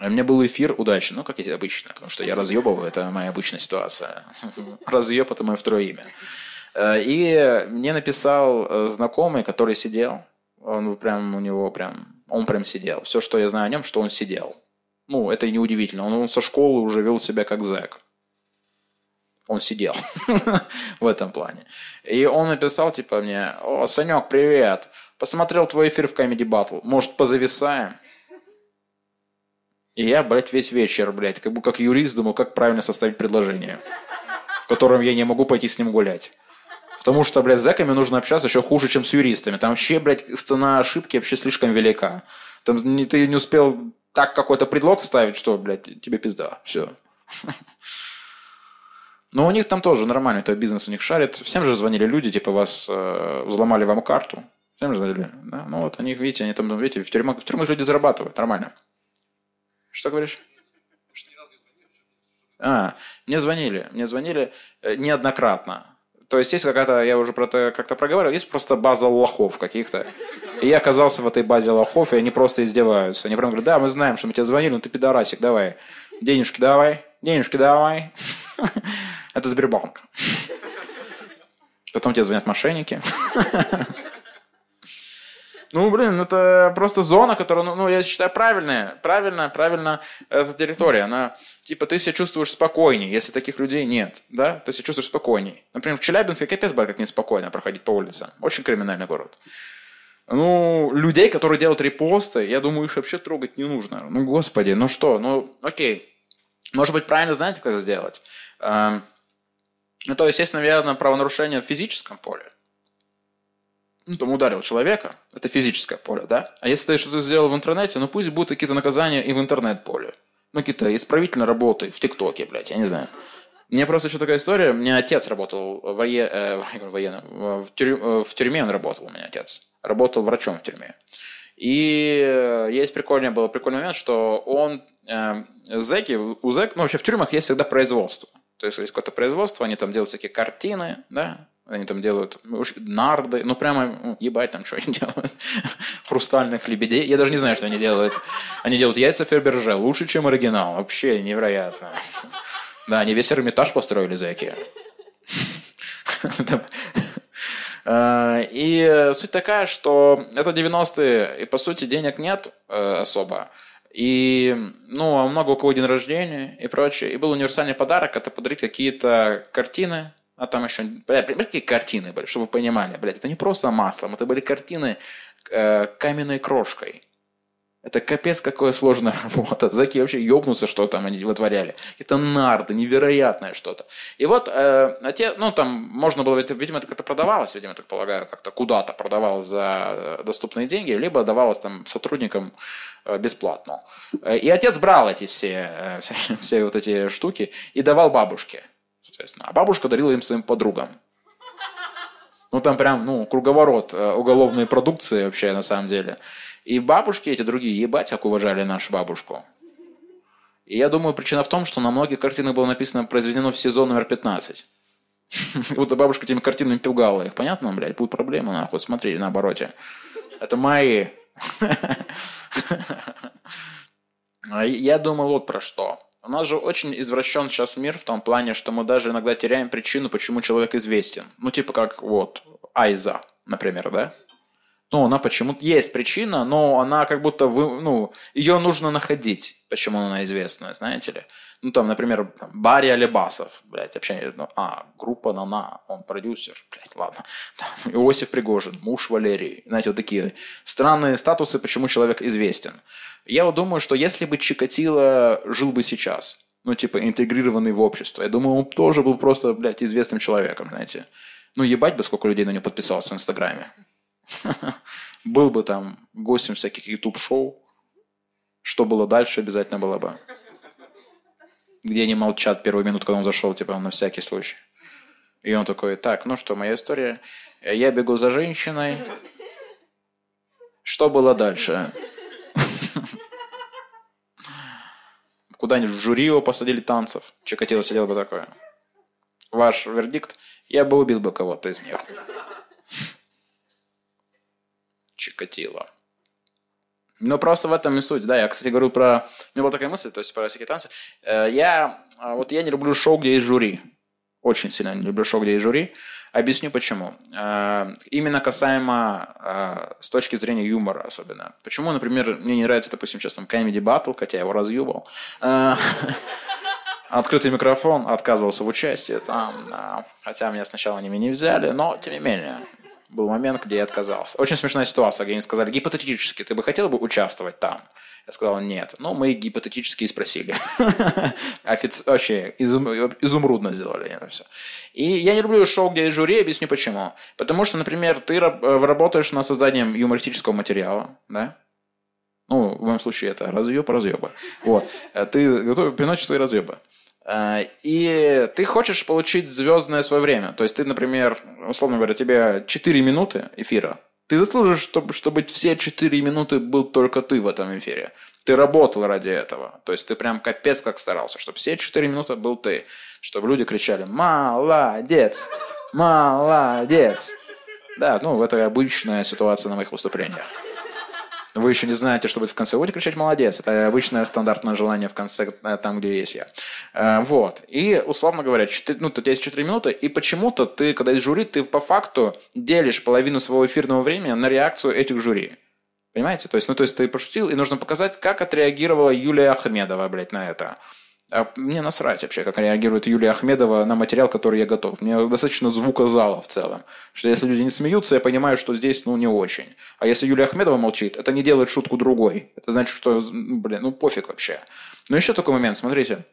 у меня был эфир удачный, ну, как и обычно, потому что я разъебываю, это моя обычная ситуация. Разъеб – это мое второе имя. Э, и мне написал э, знакомый, который сидел, он прям, у него прям, он прям сидел. Все, что я знаю о нем, что он сидел. Ну, это и неудивительно. Он, он со школы уже вел себя как зэк он сидел в этом плане. И он написал, типа, мне, о, Санек, привет, посмотрел твой эфир в Comedy Battle, может, позависаем? И я, блядь, весь вечер, блядь, как бы как юрист думал, как правильно составить предложение, в котором я не могу пойти с ним гулять. Потому что, блядь, с зэками нужно общаться еще хуже, чем с юристами. Там вообще, блядь, цена ошибки вообще слишком велика. Там не, ты не успел так какой-то предлог вставить, что, блядь, тебе пизда. Все. Но у них там тоже нормально, это бизнес у них шарит. Всем же звонили люди, типа вас э, взломали вам карту. Всем же звонили. Да? Ну вот они, видите, они там, видите, в тюрьмах, в тюрьмах люди зарабатывают, нормально. Что говоришь? А, мне звонили, мне звонили э, неоднократно. То есть есть какая-то, я уже про это как-то проговорил, есть просто база лохов каких-то. И я оказался в этой базе лохов, и они просто издеваются. Они прям говорят, да, мы знаем, что мы тебе звонили, но ты пидорасик, давай. Денежки давай, денежки давай. Это Сбербанк. Потом тебе звонят мошенники. Ну, блин, это просто зона, которая, ну, ну, я считаю, правильная. Правильно, правильно, эта территория. Она, типа, ты себя чувствуешь спокойнее, если таких людей нет, да? Ты себя чувствуешь спокойнее. Например, в Челябинске капец было как неспокойно проходить по улице. Очень криминальный город. Ну, людей, которые делают репосты, я думаю, их вообще трогать не нужно. Ну, господи, ну что, ну, окей. Может быть, правильно знаете, как сделать? Эм, ну, то есть, есть, наверное, правонарушение в физическом поле. Ну, там ударил человека, это физическое поле, да? А если ты что-то сделал в интернете, ну пусть будут какие-то наказания и в интернет-поле. Ну, какие-то исправительные работы в ТикТоке, блядь, я не знаю. Мне просто еще такая история. У меня отец работал вое... э, военным. В, тюрь... В тюрьме он работал, у меня отец. Работал врачом в тюрьме. И э, есть прикольный, был прикольный момент, что он, э, зэки, у зэк, ну вообще в тюрьмах есть всегда производство. То есть есть какое-то производство, они там делают всякие картины, да, Они там делают нарды, ну прямо, ну, ебать там, что они делают. Хрустальных лебедей. Я даже не знаю, что они делают. Они делают яйца Ферберже лучше, чем оригинал. Вообще невероятно. Да, они весь Эрмитаж построили зэки. Э, и суть такая, что это 90-е, и по сути денег нет э, особо. И, ну, а много у кого день рождения и прочее. И был универсальный подарок, это подарить какие-то картины, а там еще, блядь, какие картины были, чтобы вы понимали, блядь, это не просто маслом, это были картины э, каменной крошкой. Это капец какая сложная работа. Заки вообще ебнутся, что там они вытворяли. Это нарды, невероятное что-то. И вот, э, те, ну там можно было, видимо, это как-то продавалось, видимо, так полагаю, как-то куда-то продавалось за доступные деньги, либо давалось там сотрудникам э, бесплатно. Э, и отец брал эти все, э, все, все вот эти штуки и давал бабушке, соответственно. А бабушка дарила им своим подругам. Ну там прям, ну, круговорот э, уголовной продукции вообще на самом деле. И бабушки эти другие, ебать, как уважали нашу бабушку. И я думаю, причина в том, что на многих картинах было написано «произведено в сезон номер 15». Вот бабушка этими картинами пугала их. Понятно, блядь? Будут проблемы, нахуй. Смотри, на обороте. Это мои. А я думаю вот про что. У нас же очень извращен сейчас мир в том плане, что мы даже иногда теряем причину, почему человек известен. Ну, типа как вот Айза, например, да? ну, она почему-то есть причина, но она как будто, вы, ну, ее нужно находить, почему она известная, знаете ли. Ну, там, например, там, Барри Алибасов, блядь, вообще, ну, а, группа Нана, он продюсер, блядь, ладно. Там, Иосиф Пригожин, муж Валерии, знаете, вот такие странные статусы, почему человек известен. Я вот думаю, что если бы Чикатило жил бы сейчас, ну, типа, интегрированный в общество, я думаю, он тоже был просто, блядь, известным человеком, знаете. Ну, ебать бы, сколько людей на него подписалось в Инстаграме. Был бы там гостем всяких YouTube-шоу. Что было дальше, обязательно было бы. Где они молчат первую минуту, когда он зашел, типа, на всякий случай. И он такой, так, ну что, моя история. Я бегу за женщиной. Что было дальше? Куда-нибудь в жюри его посадили танцев. Чикатило сидел бы такое. Ваш вердикт? Я бы убил бы кого-то из них. Чикатило. Ну, просто в этом и суть. Да, я, кстати, говорю про... У меня была такая мысль, то есть про всякие танцы. Э, я... А, вот я не люблю шоу, где есть жюри. Очень сильно не люблю шоу, где есть жюри. Объясню почему. Э, именно касаемо э, с точки зрения юмора особенно. Почему, например, мне не нравится, допустим, сейчас там Comedy Battle, хотя я его разъебал. Открытый микрофон, отказывался в участии там, хотя меня сначала они меня не взяли, но тем не менее, был момент, где я отказался. Очень смешная ситуация, где они сказали, гипотетически, ты бы хотел бы участвовать там? Я сказал, нет. Ну, мы гипотетически и спросили. Вообще, изум... изумрудно сделали это все. И я не люблю шоу, где жюри, объясню почему. Потому что, например, ты э, работаешь над созданием юмористического материала, да? Ну, в моем случае это разъеб, разъеба. Вот. Э, ты готов приносишь свои разъебы. Э, и ты хочешь получить звездное свое время. То есть ты, например, условно говоря, тебе 4 минуты эфира. Ты заслужишь, чтобы, чтобы все 4 минуты был только ты в этом эфире. Ты работал ради этого. То есть ты прям капец как старался, чтобы все 4 минуты был ты. Чтобы люди кричали «Молодец! Молодец!» Да, ну, это обычная ситуация на моих выступлениях. Вы еще не знаете, что будет в конце. Будете кричать «молодец». Это обычное стандартное желание в конце, э, там, где есть я. Э, вот. И, условно говоря, 4, ну, тут есть 4 минуты, и почему-то ты, когда из жюри, ты по факту делишь половину своего эфирного времени на реакцию этих жюри. Понимаете? То есть, ну, то есть ты пошутил, и нужно показать, как отреагировала Юлия Ахмедова, блядь, на это. А мне насрать вообще, как реагирует Юлия Ахмедова на материал, который я готов. Мне достаточно звука зала в целом. Что если люди не смеются, я понимаю, что здесь, ну, не очень. А если Юлия Ахмедова молчит, это не делает шутку другой. Это значит, что, блин, ну, пофиг вообще. Но еще такой момент, смотрите.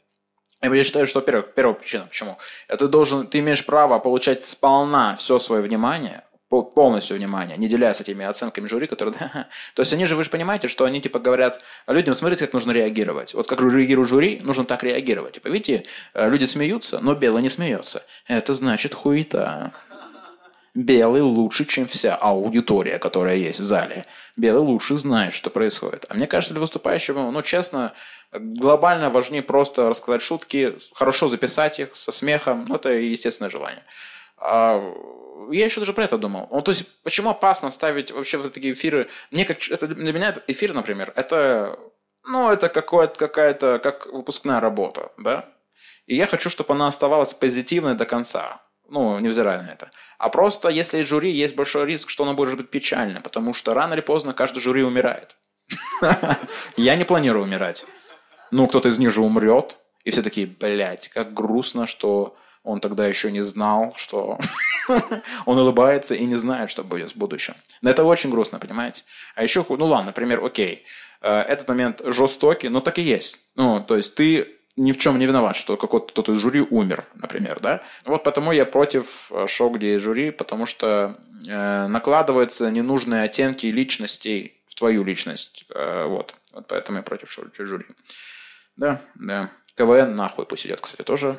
Я считаю, что, во-первых, первая причина, почему. Это должен, ты имеешь право получать сполна все свое внимание полностью внимание, не делясь этими оценками жюри, которые... То есть они же, вы же понимаете, что они типа говорят людям, смотрите, как нужно реагировать. Вот как реагирует жюри, нужно так реагировать. Типа, видите, э, люди смеются, но белый не смеется. Это значит хуета. Белый лучше, чем вся аудитория, которая есть в зале. Белый лучше знает, что происходит. А мне кажется, для выступающего, ну, честно, глобально важнее просто рассказать шутки, хорошо записать их со смехом. Ну, это естественное желание. А я еще даже про это думал. Ну, то есть, почему опасно ставить вообще вот такие эфиры? Мне как, это, для меня это, эфир, например, это, ну, это какое-то, какая-то, как выпускная работа, да? И я хочу, чтобы она оставалась позитивной до конца. Ну, невзирая на это. А просто, если жюри, есть большой риск, что оно может быть печально, потому что рано или поздно каждый жюри умирает. Я не планирую умирать. Ну, кто-то из них же умрет, и все такие, блядь, как грустно, что он тогда еще не знал, что он улыбается и не знает, что будет в будущем. Но это очень грустно, понимаете? А еще, ну ладно, например, окей, э, этот момент жестокий, но так и есть. Ну, то есть ты ни в чем не виноват, что какой-то кто-то из жюри умер, например, да. Вот потому я против э, шоу, где есть жюри, потому что э, накладываются ненужные оттенки личностей в твою личность, э, вот. Вот поэтому я против шоу жюри. Да, да. КВН нахуй пусть идет, кстати, тоже.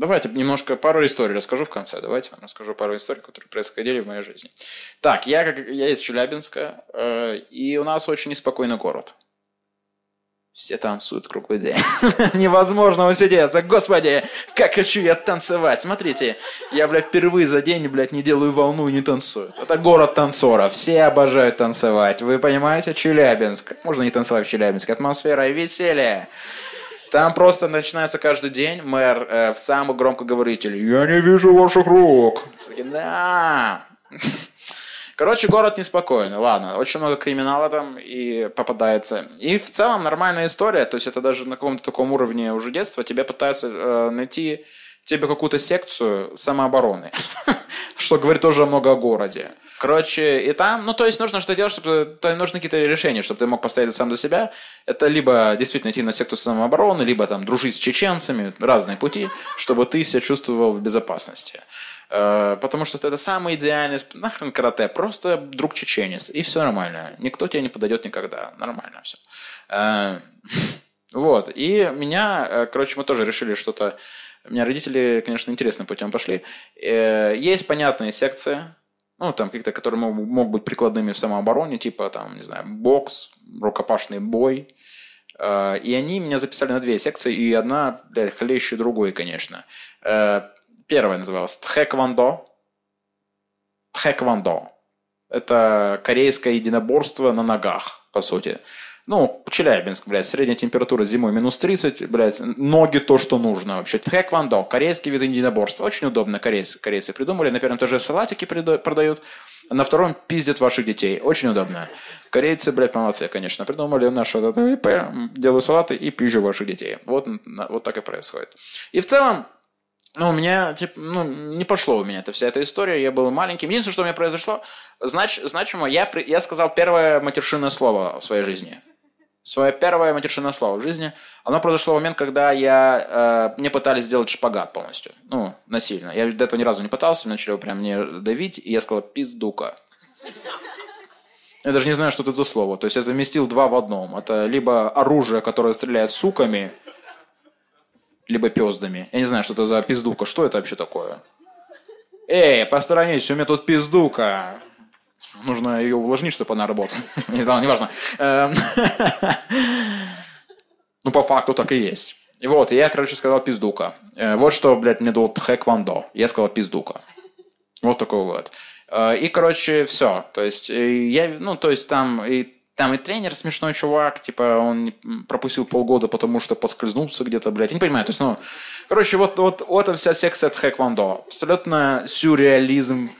Давайте немножко пару историй расскажу в конце. Давайте вам расскажу пару историй, которые происходили в моей жизни. Так, я, как, я из Челябинска, э, и у нас очень неспокойный город. Все танцуют круглый день. Невозможно усидеться. Господи, как хочу я танцевать. Смотрите, я, блядь, впервые за день, блядь, не делаю волну и не танцую. Это город танцоров. Все обожают танцевать. Вы понимаете? Челябинск. Можно не танцевать в Челябинске. Атмосфера и веселье. Там просто начинается каждый день мэр э, в самый громкоговоритель. Я не вижу ваших рук. Да. Короче, город неспокойный. Ладно, очень много криминала там и попадается. И в целом нормальная история. То есть это даже на каком-то таком уровне уже детства тебе пытаются э, найти тебе какую-то секцию самообороны. Что говорит тоже много о городе. Короче, и там, ну, то есть нужно что делать, чтобы, то нужны какие-то решения, чтобы ты мог поставить сам за себя. Это либо действительно идти на секту самообороны, либо там дружить с чеченцами, разные пути, чтобы ты себя чувствовал в безопасности. Э, потому что это самый идеальный, нахрен карате, просто друг чеченец, и все нормально. Никто тебе не подойдет никогда, нормально все. Э, вот, и меня, э, короче, мы тоже решили что-то у меня родители, конечно, интересным путем пошли. Есть понятные секции, ну, там какие-то, которые могут, могут быть прикладными в самообороне, типа, там, не знаю, бокс, рукопашный бой. Э, и они меня записали на две секции, и одна, блядь, хлеще другой, конечно. Э, первая называлась Тхэквондо. Тхэквондо. Это корейское единоборство на ногах, по сути. Ну, Челябинск, блядь, средняя температура зимой минус 30, блядь, ноги то, что нужно вообще. Тхэквондо, корейский вид единоборства. Очень удобно корейцы, корейцы придумали. На первом этаже салатики продают, на втором пиздят ваших детей. Очень удобно. Корейцы, блядь, молодцы, конечно. Придумали наше ИП, делаю салаты и пизжу ваших детей. Вот, вот так и происходит. И в целом, ну, у меня, типа, ну, не пошло у меня эта вся эта история. Я был маленьким. Единственное, что у меня произошло, знач, значимо, я, я сказал первое матершинное слово в своей жизни свое первое матершинное слово в жизни, оно произошло в момент, когда я, э, мне пытались сделать шпагат полностью. Ну, насильно. Я до этого ни разу не пытался, начали прям мне давить, и я сказал «пиздука». Я даже не знаю, что это за слово. То есть я заместил два в одном. Это либо оружие, которое стреляет суками, либо пездами. Я не знаю, что это за пиздука. Что это вообще такое? Эй, посторонись, у меня тут пиздука. Нужно ее увлажнить, чтобы она работала. Не важно. Эм, ну, по факту так и есть. И вот, я, короче, сказал пиздука. Э, вот что, блядь, мне дал хэквондо. Я сказал пиздука. Вот такой вот. Э, и, короче, все. То есть, э, я, ну, то есть, там и там и тренер смешной чувак, типа, он пропустил полгода, потому что подскользнулся где-то, блядь. Я не понимаю, то есть, ну... Короче, вот, вот, вот вся секция от хэквондо. Абсолютно сюрреализм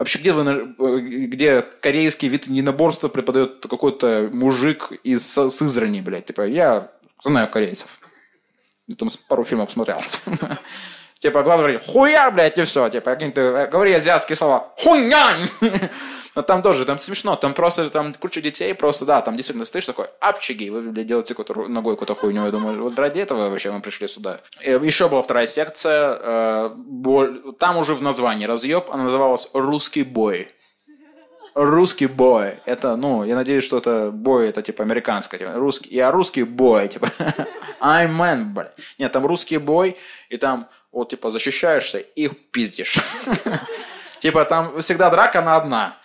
Вообще, где, вы, где корейский вид единоборства преподает какой-то мужик из Сызрани, блядь. Типа, я знаю корейцев. Я там пару фильмов смотрел. Типа, главное говорить, хуя, блядь, и все. Типа, какие-то, э, говори азиатские слова. Хуйнянь! Но там тоже, там смешно. Там просто, там куча детей просто, да, там действительно стоишь такой, апчиги, вы, блядь, делаете какую-то ногой какую-то хуйню. Я думаю, вот ради этого вообще мы пришли сюда. И еще была вторая секция, э, там уже в названии разъеб, она называлась «Русский бой». Русский бой. Это, ну, я надеюсь, что это бой, это типа американское. Типа, русский, я русский бой, типа. I'm man, блядь. Нет, там русский бой, и там вот, типа, защищаешься и пиздишь. Типа, там всегда драка на одна.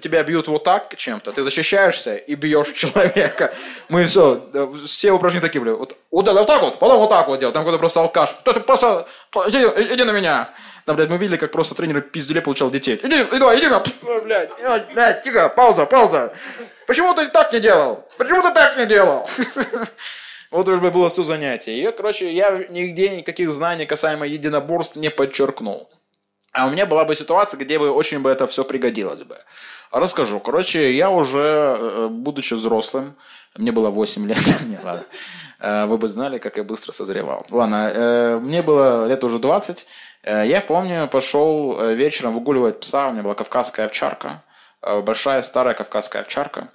тебя бьют вот так чем-то, ты защищаешься и бьешь человека. Мы все, все упражнения такие были. Вот, вот, так вот, потом вот так вот делал. Там какой-то просто алкаш. Да ты просто, иди, на меня. Там, блядь, мы видели, как просто тренер пизделе получал детей. Иди, иди, иди, на, блядь, блядь, тихо, пауза, пауза. Почему ты так не делал? Почему ты так не делал? Вот уже было все занятие. И, короче, я нигде никаких знаний касаемо единоборств не подчеркнул. А у меня была бы ситуация, где бы очень бы это все пригодилось бы. Расскажу. Короче, я уже, э, будучи взрослым, мне было 8 лет, не, ладно, Э, вы бы знали, как я быстро созревал. Ладно, э, мне было лет уже 20. Э, Я помню, пошел э, вечером выгуливать пса, у меня была кавказская овчарка, э, большая старая кавказская овчарка.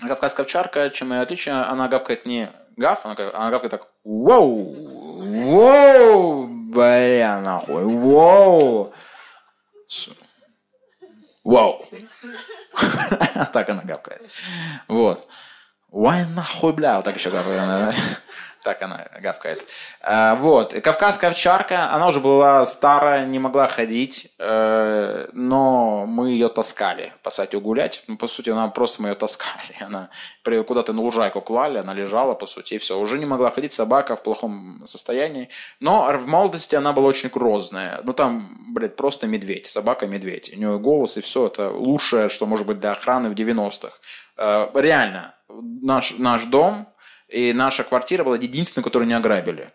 Кавказская овчарка, чем и отличие, она гавкает не гав, она, она гавкает так «Воу! Воу! Бля, нахуй! Воу!» С- Вау! Так она гавкает. Вот. Вай нахуй, бля, вот так еще гавкает. Так она гавкает. А, Вот. Кавказская овчарка, она уже была старая, не могла ходить, э, но мы ее таскали по сайте гулять. Ну, по сути, она просто мы ее таскали. Она куда-то на лужайку клали, она лежала, по сути, и все. Уже не могла ходить, собака в плохом состоянии. Но в молодости она была очень грозная. Ну, там, блядь, просто медведь, собака-медведь. У нее голос и все, это лучшее, что может быть для охраны в 90-х. Э, Реально, наш, наш дом и наша квартира была единственной, которую не ограбили.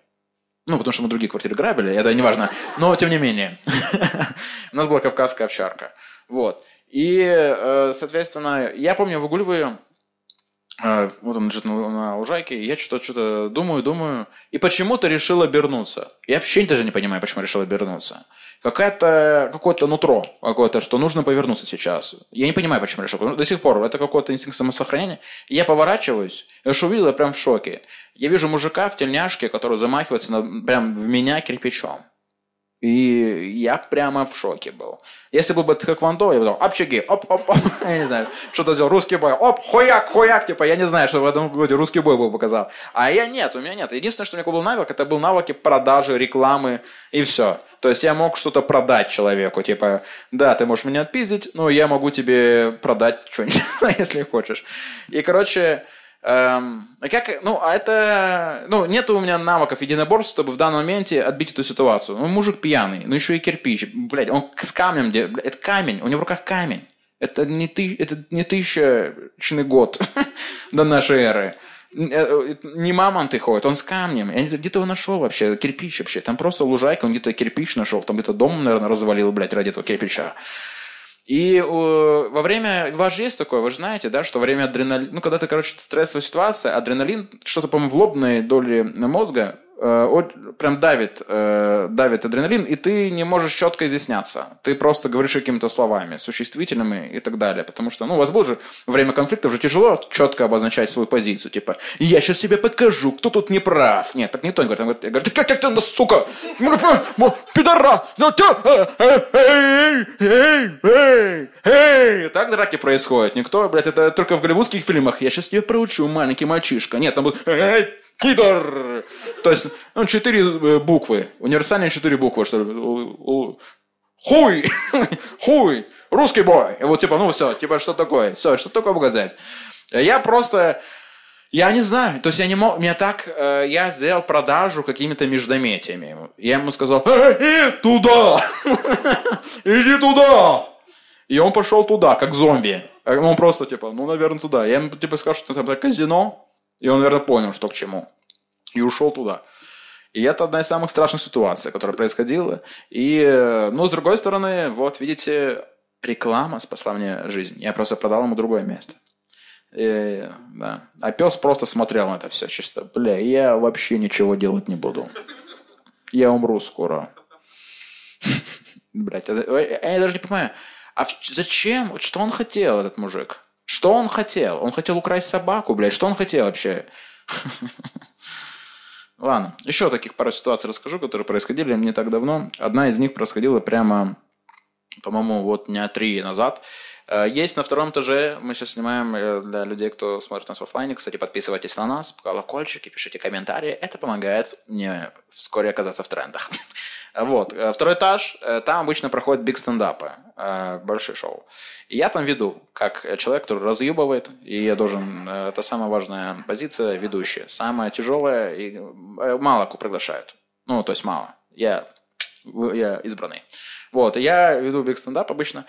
Ну, потому что мы другие квартиры грабили, это не важно. Но, тем не менее, у нас была кавказская овчарка. Вот. И, э, соответственно, я помню, выгуливаю, вот он лежит на, на лужайке, и я что-то что думаю, думаю, и почему-то решил обернуться. Я вообще даже не понимаю, почему решил обернуться. Какая-то, какое-то нутро, какое-то, что нужно повернуться сейчас. Я не понимаю, почему решил. До сих пор это какой-то инстинкт самосохранения. И я поворачиваюсь, я что увидел, я прям в шоке. Я вижу мужика в тельняшке, который замахивается на, прям в меня кирпичом. И я прямо в шоке был. Если бы это как Вандо, я бы сказал, общаги, оп, оп, оп, я не знаю, что-то сделал, русский бой, оп, хуяк, хуяк, типа, я не знаю, что в этом годе русский бой бы показал. А я нет, у меня нет. Единственное, что у меня был навык, это был навыки продажи, рекламы и все. То есть я мог что-то продать человеку, типа, да, ты можешь меня отпиздить, но я могу тебе продать что-нибудь, если хочешь. И, короче, Эм, а как, ну, а это, ну, нет у меня навыков единоборств, чтобы в данном моменте отбить эту ситуацию. Ну, мужик пьяный, ну, еще и кирпич, блядь, он с камнем, де- блядь, это камень, у него в руках камень. Это не, ты, это не тысячный год до нашей эры. Н- э, Не мамонты ходят, он с камнем. Я не- где-то его нашел вообще, кирпич вообще. Там просто лужайка, он где-то кирпич нашел, там где-то дом, наверное, развалил, блядь, ради этого кирпича. И э, во время, у вас же есть такое, вы же знаете, да, что во время адреналина, ну, когда ты, короче, стрессовая ситуация, адреналин, что-то, по-моему, в лобной доли мозга прям давит, э, давит адреналин, и ты не можешь четко изъясняться. Ты просто говоришь какими-то словами, существительными и так далее. Потому что, ну, у вас будет же время конфликта уже тяжело четко обозначать свою позицию. Типа, я сейчас себе покажу, кто тут не прав. Нет, так не то. Он говорит, он говорит, я говорю, ты как ты, ну, сука, пидора, ну ты, э, э, эй, эй. Так драки происходят. Никто, блядь, это только в голливудских фильмах. Я сейчас тебя проучу, маленький мальчишка. Нет, там будет, пидор. То есть, ну, четыре э, буквы. Универсальные четыре буквы, что Хуй! Хуй! Русский бой! И вот, типа, ну все, типа, что такое? Все, что такое показать? Я просто... Я не знаю, то есть я не мог, мне так, э, я сделал продажу какими-то междометиями. Я ему сказал, «Эй, туда, иди туда. И он пошел туда, как зомби. Он просто типа, ну, наверное, туда. Я ему типа сказал, что это казино, и он, наверное, понял, что к чему. И ушел туда. И это одна из самых страшных ситуаций, которая происходила. И, э, ну, с другой стороны, вот, видите, реклама спасла мне жизнь. Я просто продал ему другое место. И, да. А пес просто смотрел на это все чисто. Бля, я вообще ничего делать не буду. Я умру скоро. Блять, я даже не понимаю. А зачем? Что он хотел, этот мужик? Что он хотел? Он хотел украсть собаку, блядь. Что он хотел вообще? Ладно, еще таких пару ситуаций расскажу, которые происходили не так давно. Одна из них происходила прямо, по-моему, вот дня три назад. Э, есть на втором этаже, мы сейчас снимаем э, для людей, кто смотрит нас в офлайне. Кстати, подписывайтесь на нас, колокольчики, пишите комментарии. Это помогает мне вскоре оказаться в трендах. Вот. Э, второй этаж, там обычно проходят big стендапы, большие шоу. И я там веду, как человек, который разъебывает, и я должен, это самая важная позиция, ведущая. Самая тяжелая, и мало приглашают. Ну, то есть мало. Я, я избранный. Вот, я веду big стендап обычно,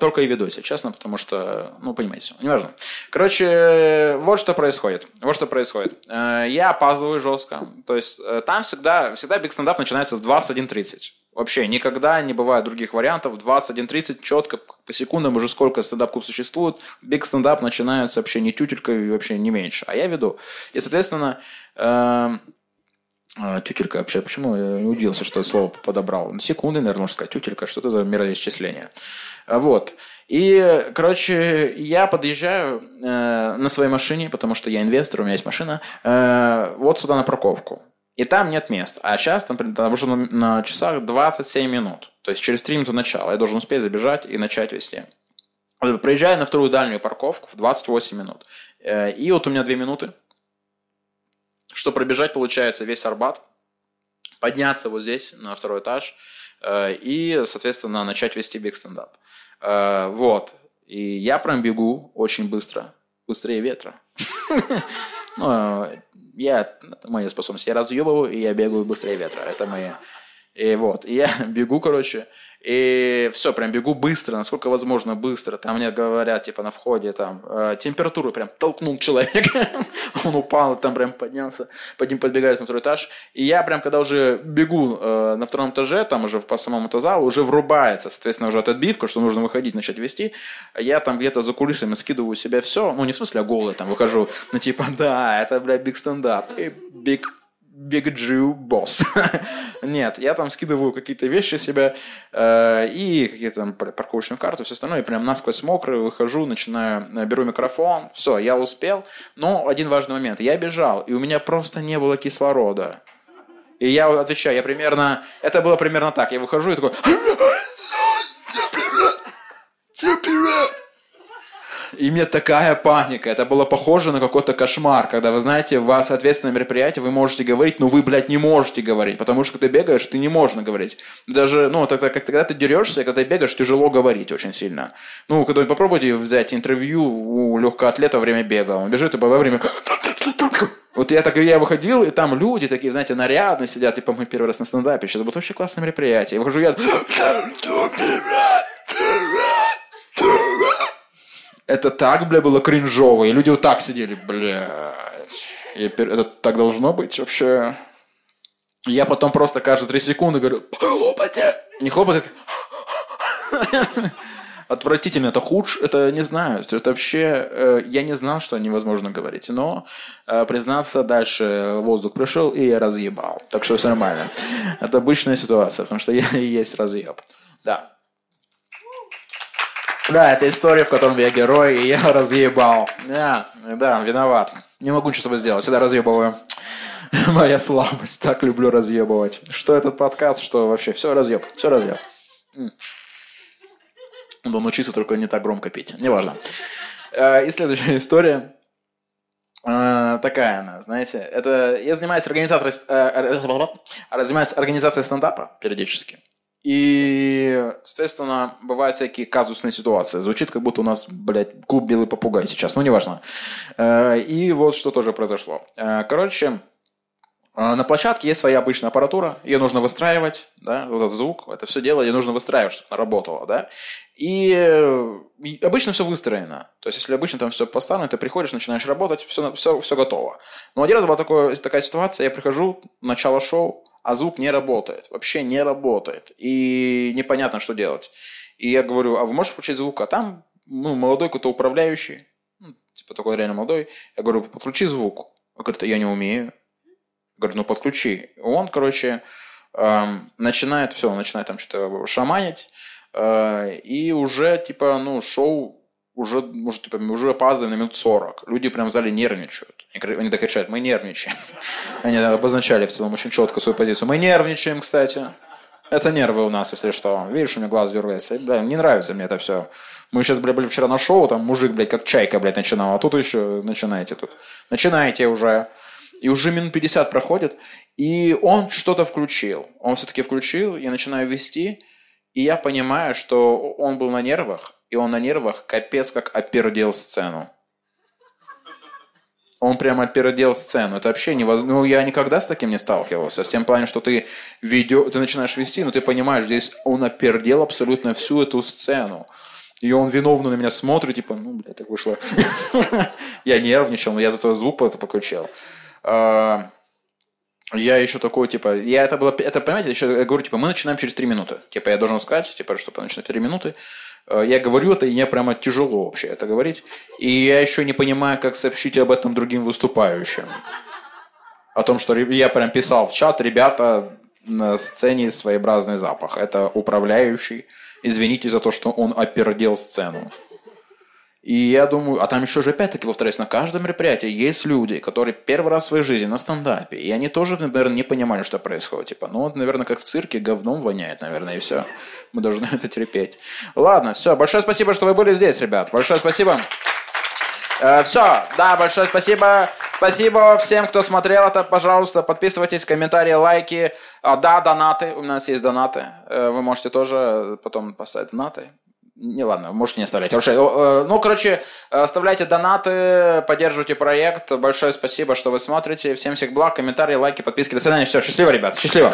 только и веду, если честно, потому что, ну, понимаете, неважно. Короче, вот что происходит. Вот что происходит. Э, я опаздываю жестко. То есть э, там всегда, всегда big стендап начинается в 21.30. Вообще никогда не бывает других вариантов. 21.30 четко, по секундам уже сколько стендап-клуб существует. Big стендап начинается вообще не тютелькой, вообще не меньше. А я веду. И, соответственно, а, тютелька вообще, почему я удивился, что слово подобрал? Секунды, наверное, можно сказать, тютелька, что это за мироисчисление. А, вот. И, короче, я подъезжаю э, на своей машине, потому что я инвестор, у меня есть машина, э, вот сюда на парковку. И там нет мест. А сейчас там, там уже на, на часах 27 минут. То есть через 3 минуты начала. Я должен успеть забежать и начать вести. Приезжаю на вторую дальнюю парковку в 28 минут. Э, и вот у меня 2 минуты что пробежать, получается, весь Арбат, подняться вот здесь, на второй этаж, э, и, соответственно, начать вести биг стендап. Э, вот. И я прям бегу очень быстро. Быстрее ветра. Ну, я, это моя способность. Я разъебываю, и я бегаю быстрее ветра. Это мои... И вот, и я бегу, короче, и все, прям бегу быстро, насколько возможно быстро. Там мне говорят, типа, на входе, там, э, температуру прям толкнул человек. Он упал, там прям поднялся, под ним подбегаюсь на второй этаж. И я прям, когда уже бегу э, на втором этаже, там уже по самому залу, уже врубается, соответственно, уже от отбивка, что нужно выходить, начать вести. Я там где-то за кулисами скидываю себе все, ну, не в смысле, а голый, там, выхожу, ну, типа, да, это, бля, биг стендап, и биг Big Jew Boss. Нет, я там скидываю какие-то вещи себе э, и какие-то там парковочную карту, все остальное, и прям насквозь мокрый выхожу, начинаю, э, беру микрофон, все, я успел. Но один важный момент, я бежал, и у меня просто не было кислорода. И я отвечаю, я примерно, это было примерно так, я выхожу и такой... И мне такая паника. Это было похоже на какой-то кошмар, когда вы знаете, у вас ответственное мероприятие, вы можете говорить, но вы, блядь, не можете говорить, потому что когда ты бегаешь, ты не можешь говорить. Даже, ну, тогда, как, когда ты дерешься, когда ты бегаешь, тяжело говорить очень сильно. Ну, когда попробуйте взять интервью у легкоатлета во время бега. Он бежит и во время... Вот я так я выходил, и там люди такие, знаете, нарядно сидят, типа мы первый раз на стендапе, сейчас будет вообще классное мероприятие. Я выхожу, я... Это так, бля, было кринжово. И люди вот так сидели, бля. Это так должно быть вообще. Я потом просто каждые три секунды говорю, хлопайте. Не хлопайте. Отвратительно, это худше, это не знаю, это вообще, э, я не знал, что невозможно говорить, но, э, признаться, дальше воздух пришел, и я разъебал, так что все нормально. Это обычная ситуация, потому что я и есть разъеб. Да. Да, это история, в котором я герой, и я разъебал. Да, да, виноват. Не могу ничего с собой сделать, всегда разъебываю. Моя слабость, так люблю разъебывать. Что этот подкаст, что вообще, все разъеб, все разъеб. Надо научиться только не так громко пить, неважно. Э, и следующая история. Э, такая она, знаете, это я занимаюсь организацией, э, занимаюсь организацией стендапа периодически. И, соответственно, бывают всякие казусные ситуации. Звучит, как будто у нас, блядь, клуб «Белый попугай» сейчас, ну, неважно. Э, и вот что тоже произошло. Э, короче, э, на площадке есть своя обычная аппаратура, ее нужно выстраивать, да, вот этот звук, это все дело, ее нужно выстраивать, чтобы она работала, да. И, и обычно все выстроено. То есть, если обычно там все поставлено, ты приходишь, начинаешь работать, все, все, все готово. Но один раз была такое, такая ситуация, я прихожу, начало шоу, а звук не работает, вообще не работает, и непонятно, что делать. И я говорю, а вы можете включить звук? А там ну, молодой какой-то управляющий, ну, типа такой реально молодой. Я говорю, подключи звук. Он говорит, я не умею. Я говорю, ну подключи. Он, короче, эм, начинает, все, начинает там что-то шаманить, э, и уже, типа, ну, шоу уже, может, типа, уже опаздываем на минут 40. Люди прям в зале нервничают. Они так кричат, мы нервничаем. Они обозначали в целом очень четко свою позицию. Мы нервничаем, кстати. Это нервы у нас, если что. Видишь, у меня глаз дергается. Бля, не нравится мне это все. Мы сейчас, бля, были вчера на шоу, там мужик, блядь, как чайка, блядь, начинал. А тут еще начинаете тут. Начинаете уже. И уже минут 50 проходит. И он что-то включил. Он все-таки включил, я начинаю вести. И я понимаю, что он был на нервах. И он на нервах капец как опердел сцену. Он прямо передел сцену. Это вообще невозможно. Ну, я никогда с таким не сталкивался. С тем плане, что ты, видео, ты начинаешь вести, но ты понимаешь, здесь он опердел абсолютно всю эту сцену. И он виновно на меня смотрит, типа, ну, блядь, так вышло. Я нервничал, но я зато звук покричал. А, я еще такой, типа, я это было, это, понимаете, я говорю, типа, мы начинаем через три минуты. Типа, я должен сказать, типа, что начинать три минуты. Э, я говорю это, и мне прямо тяжело вообще это говорить. И я еще не понимаю, как сообщить об этом другим выступающим. О том, что я прям писал в чат, ребята, на сцене своеобразный запах. Это управляющий. Извините за то, что он опердел сцену. И я думаю, а там еще же опять-таки, повторяюсь, на каждом мероприятии есть люди, которые первый раз в своей жизни на стендапе, и они тоже, наверное, не понимали, что происходит. Типа, ну, вот, наверное, как в цирке, говном воняет, наверное, и все. Мы должны это терпеть. Ладно, все, большое спасибо, что вы были здесь, ребят. Большое спасибо. Э, все, да, большое спасибо. Спасибо всем, кто смотрел это. Пожалуйста, подписывайтесь, комментарии, лайки. А, да, донаты. У нас есть донаты. Э, вы можете тоже потом поставить донаты. Не, ладно, можете не оставлять. Э, ну, короче, оставляйте донаты, поддерживайте проект. Большое спасибо, что вы смотрите. Всем всех благ, комментарии, лайки, подписки. До свидания. Все, счастливо, ребят. Счастливо.